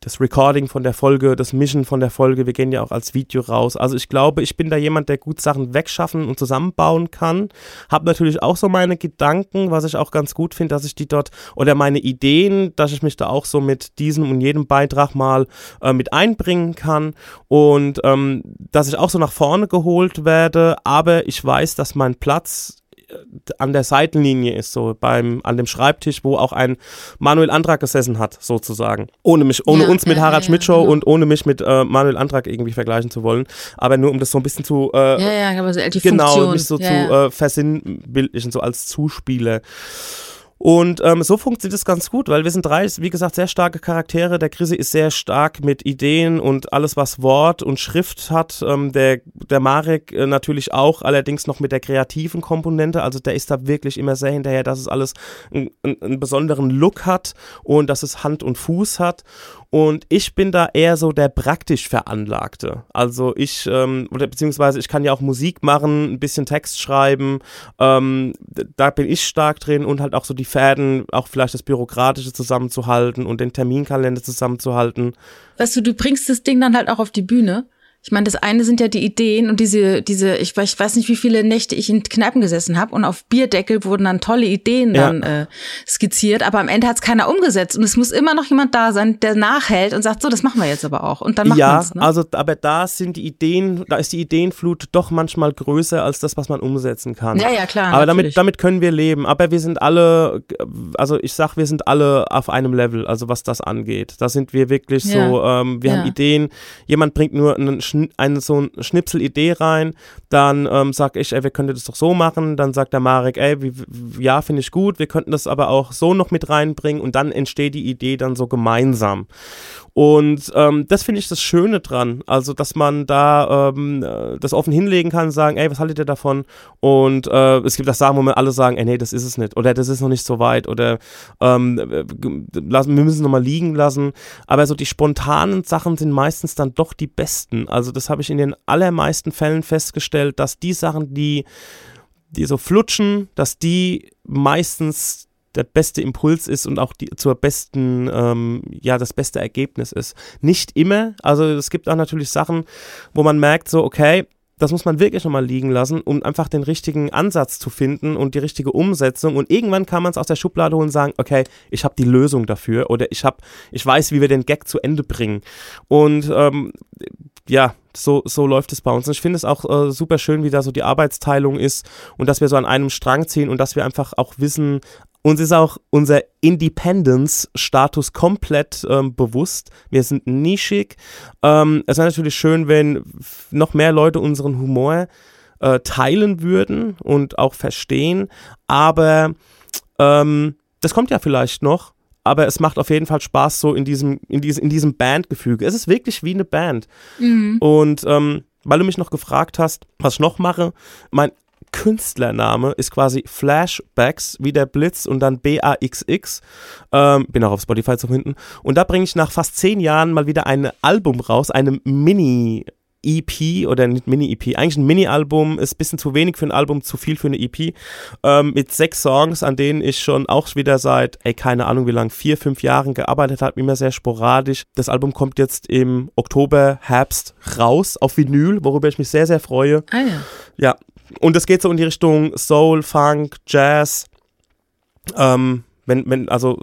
das Recording von der Folge, das Mischen von der Folge, wir gehen ja auch als Video raus. Also ich glaube, ich bin da jemand, der gut Sachen wegschaffen und zusammenbauen kann. Hab natürlich auch so meine Gedanken, was ich auch ganz gut finde, dass ich die dort, oder meine Ideen, dass ich mich da auch so mit diesem und jedem Beitrag mal äh, mit einbringen kann und ähm, dass ich auch so nach vorne geholt werde, aber ich weiß, dass mein Platz an der Seitenlinie ist, so beim, an dem Schreibtisch, wo auch ein Manuel Antrag gesessen hat, sozusagen. Ohne mich, ohne ja, uns mit ja, Harald ja, Schmidt Show genau. und ohne mich mit äh, Manuel Antrag irgendwie vergleichen zu wollen. Aber nur um das so ein bisschen zu, äh, ja, ja, aber so die genau, Funktion. mich so zu äh, versinnbildlichen, so als Zuspieler. Und ähm, so funktioniert es ganz gut, weil wir sind drei, wie gesagt, sehr starke Charaktere. Der Chrissy ist sehr stark mit Ideen und alles, was Wort und Schrift hat. Ähm, der, der Marek äh, natürlich auch, allerdings noch mit der kreativen Komponente. Also der ist da wirklich immer sehr hinterher, dass es alles einen, einen besonderen Look hat und dass es Hand und Fuß hat. Und ich bin da eher so der praktisch Veranlagte. Also ich, ähm, oder beziehungsweise ich kann ja auch Musik machen, ein bisschen Text schreiben. Ähm, da bin ich stark drin und halt auch so die Fäden, auch vielleicht das Bürokratische zusammenzuhalten und den Terminkalender zusammenzuhalten. Weißt du, du bringst das Ding dann halt auch auf die Bühne. Ich meine, das eine sind ja die Ideen und diese, diese, ich weiß, ich weiß nicht, wie viele Nächte ich in Kneipen gesessen habe und auf Bierdeckel wurden dann tolle Ideen Ja. dann äh, skizziert, aber am Ende hat es keiner umgesetzt und es muss immer noch jemand da sein, der nachhält und sagt, so, das machen wir jetzt aber auch und dann macht ja, man's, ne? also aber da sind die Ideen, da ist die Ideenflut doch manchmal größer als das, was man umsetzen kann. ja, ja, klar. Aber damit, natürlich. damit können wir leben. Aber wir sind alle, also ich sag, wir sind alle auf einem Level, also was das angeht. Da sind wir wirklich Ja. so, ähm, wir Ja. haben Ideen, jemand bringt nur einen, eine, so ein Schnipsel-Idee rein, dann ähm, sag ich, ey, wir könnten das doch so machen, dann sagt der Marek, ey, wie, ja, finde ich gut, wir könnten das aber auch so noch mit reinbringen und dann entsteht die Idee dann so gemeinsam. Und ähm, das finde ich das Schöne dran, also dass man da ähm, äh, das offen hinlegen kann, sagen, ey, was haltet ihr davon? Und äh, es gibt auch Sachen, wo wir alle sagen, ey, nee, das ist es nicht oder das ist noch nicht so weit oder ähm, äh, wir müssen es nochmal liegen lassen. Aber so die spontanen Sachen sind meistens dann doch die besten. Also das habe ich in den allermeisten Fällen festgestellt, dass die Sachen, die, die so flutschen, dass die meistens der beste Impuls ist und auch die zur besten, ähm, ja, das beste Ergebnis ist. Nicht immer, also es gibt auch natürlich Sachen, wo man merkt, so, okay, das muss man wirklich nochmal liegen lassen, um einfach den richtigen Ansatz zu finden und die richtige Umsetzung. Und irgendwann kann man es aus der Schublade holen und sagen, okay, ich habe die Lösung dafür oder ich habe, ich weiß, wie wir den Gag zu Ende bringen. Und ähm, ja, so, so läuft es bei uns. Und ich finde es auch äh, super schön, wie da so die Arbeitsteilung ist und dass wir so an einem Strang ziehen und dass wir einfach auch wissen, uns ist auch unser Independence-Status komplett ähm, bewusst. Wir sind nischig. Ähm, es wäre natürlich schön, wenn noch mehr Leute unseren Humor äh, teilen würden und auch verstehen. Aber ähm, das kommt ja vielleicht noch. Aber es macht auf jeden Fall Spaß so in diesem, in diesem, in diesem Bandgefüge. Es ist wirklich wie eine Band. Mhm. Und ähm, weil du mich noch gefragt hast, was ich noch mache, mein Künstlername ist quasi Flashbacks, wie der Blitz und dann B-A-X-X. Ähm, bin auch auf Spotify zu finden. Und da bringe ich nach fast zehn Jahren mal wieder ein Album raus, eine Mini- EP oder nicht Mini-EP, eigentlich ein Mini-Album, ist ein bisschen zu wenig für ein Album, zu viel für eine EP, ähm, mit sechs Songs, an denen ich schon auch wieder seit, ey, keine Ahnung wie lang, vier, fünf Jahren gearbeitet habe, immer sehr sporadisch. Das Album kommt jetzt im Oktober, Herbst raus auf Vinyl, worüber ich mich sehr, sehr freue. Ah ja. Ja, und es geht so in die Richtung Soul, Funk, Jazz. Ähm, wenn, wenn, also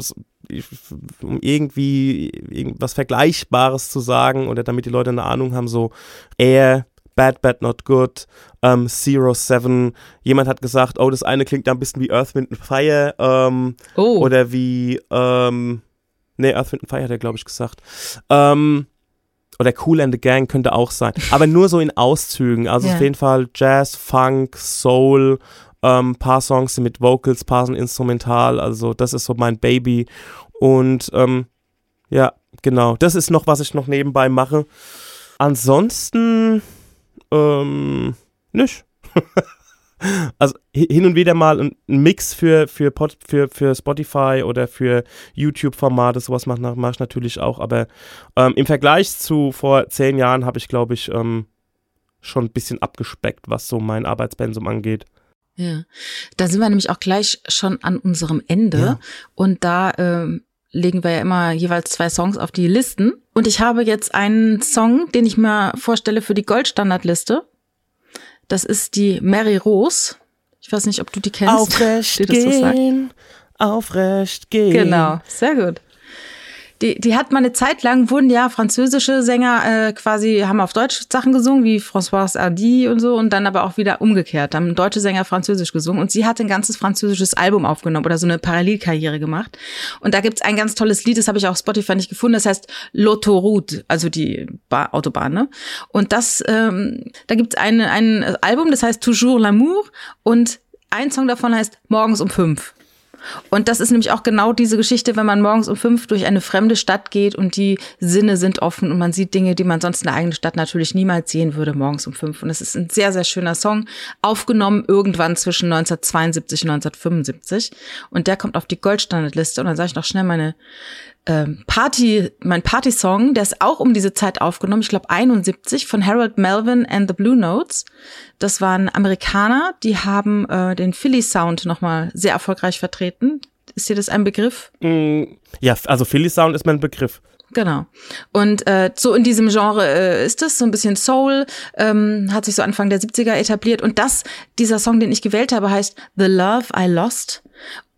um irgendwie irgendwas Vergleichbares zu sagen oder damit die Leute eine Ahnung haben, so Air, Bad, Bad, Not Good, ähm, Zero Seven. Jemand hat gesagt, oh, das eine klingt da ein bisschen wie Earth, Wind and Fire ähm, Oh. oder wie, ähm, nee, Earth, Wind and Fire hat er, glaube ich, gesagt. Ähm, oder Cool and the Gang könnte auch sein. Aber nur so in Auszügen. Also Ja. auf jeden Fall Jazz, Funk, Soul, ähm, paar Songs mit Vocals, paar sind instrumental. Also das ist so mein Baby. Und ähm, ja, genau. Das ist noch, was ich noch nebenbei mache. Ansonsten ähm, nicht. Also hi- hin und wieder mal ein ein Mix für, für, Pod, für, für Spotify oder für YouTube-Formate, sowas mache mach ich natürlich auch. Aber ähm, im Vergleich zu vor zehn Jahren habe ich, glaube ich, ähm, schon ein bisschen abgespeckt, was so mein Arbeitspensum angeht. Ja, da sind wir nämlich auch gleich schon an unserem Ende Ja. und da ähm, legen wir ja immer jeweils zwei Songs auf die Listen und ich habe jetzt einen Song, den ich mir vorstelle für die Goldstandardliste. Das ist die Mary Rose. Ich weiß nicht, ob du die kennst. Aufrecht die gehen, aufrecht gehen. Genau, sehr gut. Die, die hat mal eine Zeit lang, wurden ja französische Sänger äh, quasi, haben auf Deutsch Sachen gesungen, wie François Hardy und so, und dann aber auch wieder umgekehrt, haben deutsche Sänger französisch gesungen. Und sie hat ein ganzes französisches Album aufgenommen oder so eine Parallelkarriere gemacht. Und da gibt's ein ganz tolles Lied, das habe ich auch auf Spotify nicht gefunden, das heißt L'autoroute, also die ba Autobahn, ne? Und das, ähm, da gibt's ein, ein Album, das heißt Toujours l'amour und ein Song davon heißt Morgens um fünf. Und das ist nämlich auch genau diese Geschichte, wenn man morgens um fünf durch eine fremde Stadt geht und die Sinne sind offen und man sieht Dinge, die man sonst in der eigenen Stadt natürlich niemals sehen würde, morgens um fünf. Und es ist ein sehr, sehr schöner Song, aufgenommen irgendwann zwischen 1972 und 1975. Und der kommt auf die Goldstandardliste. Und dann sage ich noch schnell meine ähm, Party, mein Party-Song, der ist auch um diese Zeit aufgenommen, ich glaube 71, von Harold Melvin and the Blue Notes. Das waren Amerikaner, die haben äh, den Philly-Sound nochmal sehr erfolgreich vertreten. Ist dir das ein Begriff? Mm, Ja, also Philly Sound ist mein Begriff. Genau. Und äh, so in diesem Genre äh, ist es, so ein bisschen Soul, ähm, hat sich so Anfang der 70er etabliert. Und das, dieser Song, den ich gewählt habe, heißt The Love I Lost.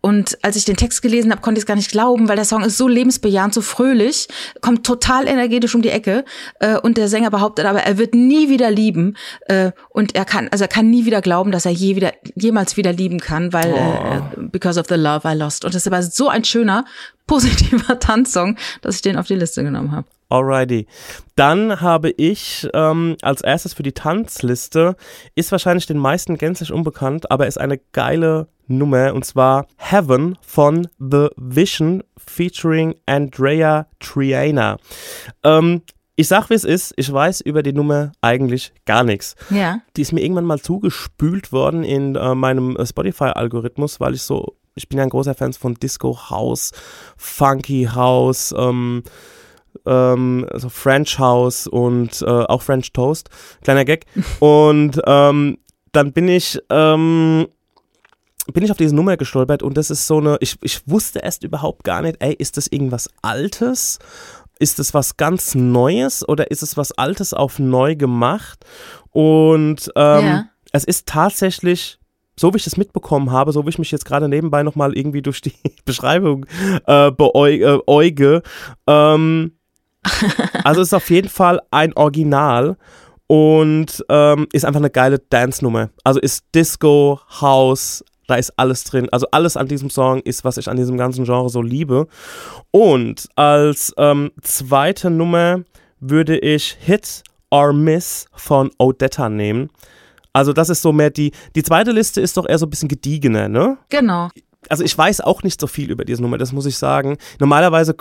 Und als ich den Text gelesen habe, konnte ich es gar nicht glauben, weil der Song ist so lebensbejahend, so fröhlich, kommt total energetisch um die Ecke. Äh, und der Sänger behauptet aber, er wird nie wieder lieben. Äh, und er kann, also er kann nie wieder glauben, dass er je wieder, jemals wieder lieben kann, weil oh. äh, because of the love I lost. Und das ist aber so ein schöner, positiver Tanzsong, dass ich den auf die Liste genommen habe. Alrighty. Dann habe ich ähm, als erstes für die Tanzliste, ist wahrscheinlich den meisten gänzlich unbekannt, aber ist eine geile Nummer und zwar Heaven von The Vision featuring Andrea Triana. Ähm, ich sag, wie es ist, ich weiß über die Nummer eigentlich gar nichts. Ja. Die ist mir irgendwann mal zugespült worden in äh, meinem äh, Spotify-Algorithmus, weil ich so, ich bin ja ein großer Fan von Disco House, Funky House, ähm, ähm, also French House und äh, auch French Toast. Kleiner Gag. und ähm, dann bin ich ähm, bin ich auf diese Nummer gestolpert und das ist so eine, ich, ich wusste erst überhaupt gar nicht, ey, ist das irgendwas Altes? Ist das was ganz Neues oder ist es was Altes auf neu gemacht? Und ähm, ja. es ist tatsächlich so wie ich das mitbekommen habe, so wie ich mich jetzt gerade nebenbei nochmal irgendwie durch die Beschreibung äh, beäuge, ähm, also ist auf jeden Fall ein Original und ähm, ist einfach eine geile Dance-Nummer. Also ist Disco, House, da ist alles drin. Also alles an diesem Song ist, was ich an diesem ganzen Genre so liebe. Und als ähm, zweite Nummer würde ich Hit or Miss von Odetta nehmen. Also das ist so mehr die, die zweite Liste ist doch eher so ein bisschen gediegener, ne? Genau. Also ich weiß auch nicht so viel über diese Nummer, das muss ich sagen. Normalerweise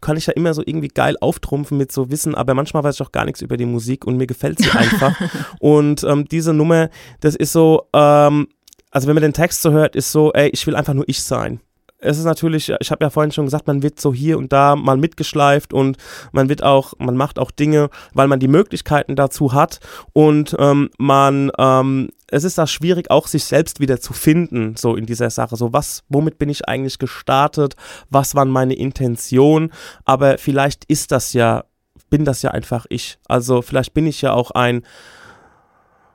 kann ich ja immer so irgendwie geil auftrumpfen mit so Wissen, aber manchmal weiß ich auch gar nichts über die Musik und mir gefällt sie einfach. und ähm, diese Nummer, das ist so, ähm, also wenn man den Text so hört, ist so, ey, ich will einfach nur ich sein. Es ist natürlich, ich habe ja vorhin schon gesagt, man wird so hier und da mal mitgeschleift und man wird auch, man macht auch Dinge, weil man die Möglichkeiten dazu hat und ähm, man, ähm, es ist da schwierig, auch sich selbst wieder zu finden, so in dieser Sache. So, was, womit bin ich eigentlich gestartet? Was waren meine Intentionen? Aber vielleicht ist das ja, bin das ja einfach ich. Also vielleicht bin ich ja auch ein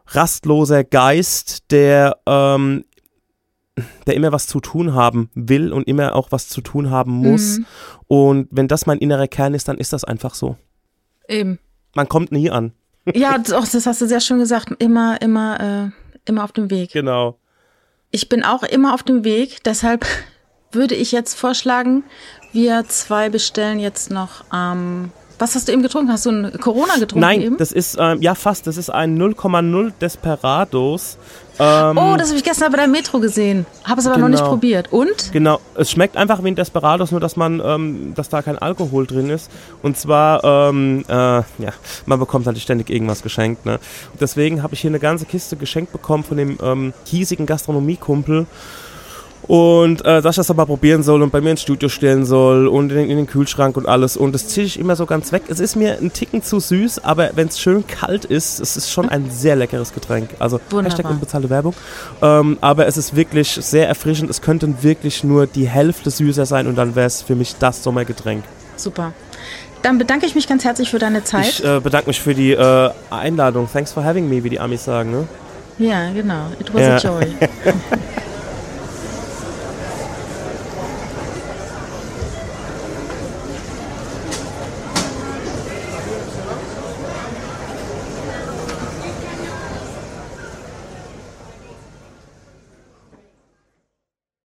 rastloser Geist, der, ähm, der immer was zu tun haben will und immer auch was zu tun haben muss. Mhm. Und wenn das mein innerer Kern ist, dann ist das einfach so. Eben. Man kommt nie an. Ja, doch, das hast du sehr schön gesagt. Immer, immer, äh, immer auf dem Weg. Genau. Ich bin auch immer auf dem Weg, deshalb würde ich jetzt vorschlagen, wir zwei bestellen jetzt noch am ähm, was hast du eben getrunken? Hast du ein Corona getrunken Nein, eben? das ist, ähm, ja fast, das ist ein 0,0 Desperados. Ähm, oh, das habe ich gestern bei der Metro gesehen. Habe es aber genau. noch nicht genau. probiert. Und? Genau, es schmeckt einfach wie ein Desperados, nur dass man, ähm, dass da kein Alkohol drin ist. Und zwar, ähm, äh, ja, man bekommt halt ständig irgendwas geschenkt. Ne? Deswegen habe ich hier eine ganze Kiste geschenkt bekommen von dem ähm, hiesigen Gastronomiekumpel. Und äh, dass ich das aber probieren soll und bei mir ins Studio stellen soll und in, in den Kühlschrank und alles. Und das ziehe ich immer so ganz weg. Es ist mir ein Ticken zu süß, aber wenn es schön kalt ist, es ist schon ein sehr leckeres Getränk. Also Wunderbar. Hashtag unbezahlte Werbung. Ähm, aber es ist wirklich sehr erfrischend. Es könnte wirklich nur die Hälfte süßer sein und dann wäre es für mich das Sommergetränk. Super. Dann bedanke ich mich ganz herzlich für deine Zeit. Ich äh, bedanke mich für die äh, Einladung. Thanks for having me, wie die Amis sagen, ne? Ja, genau. It was ja. a joy.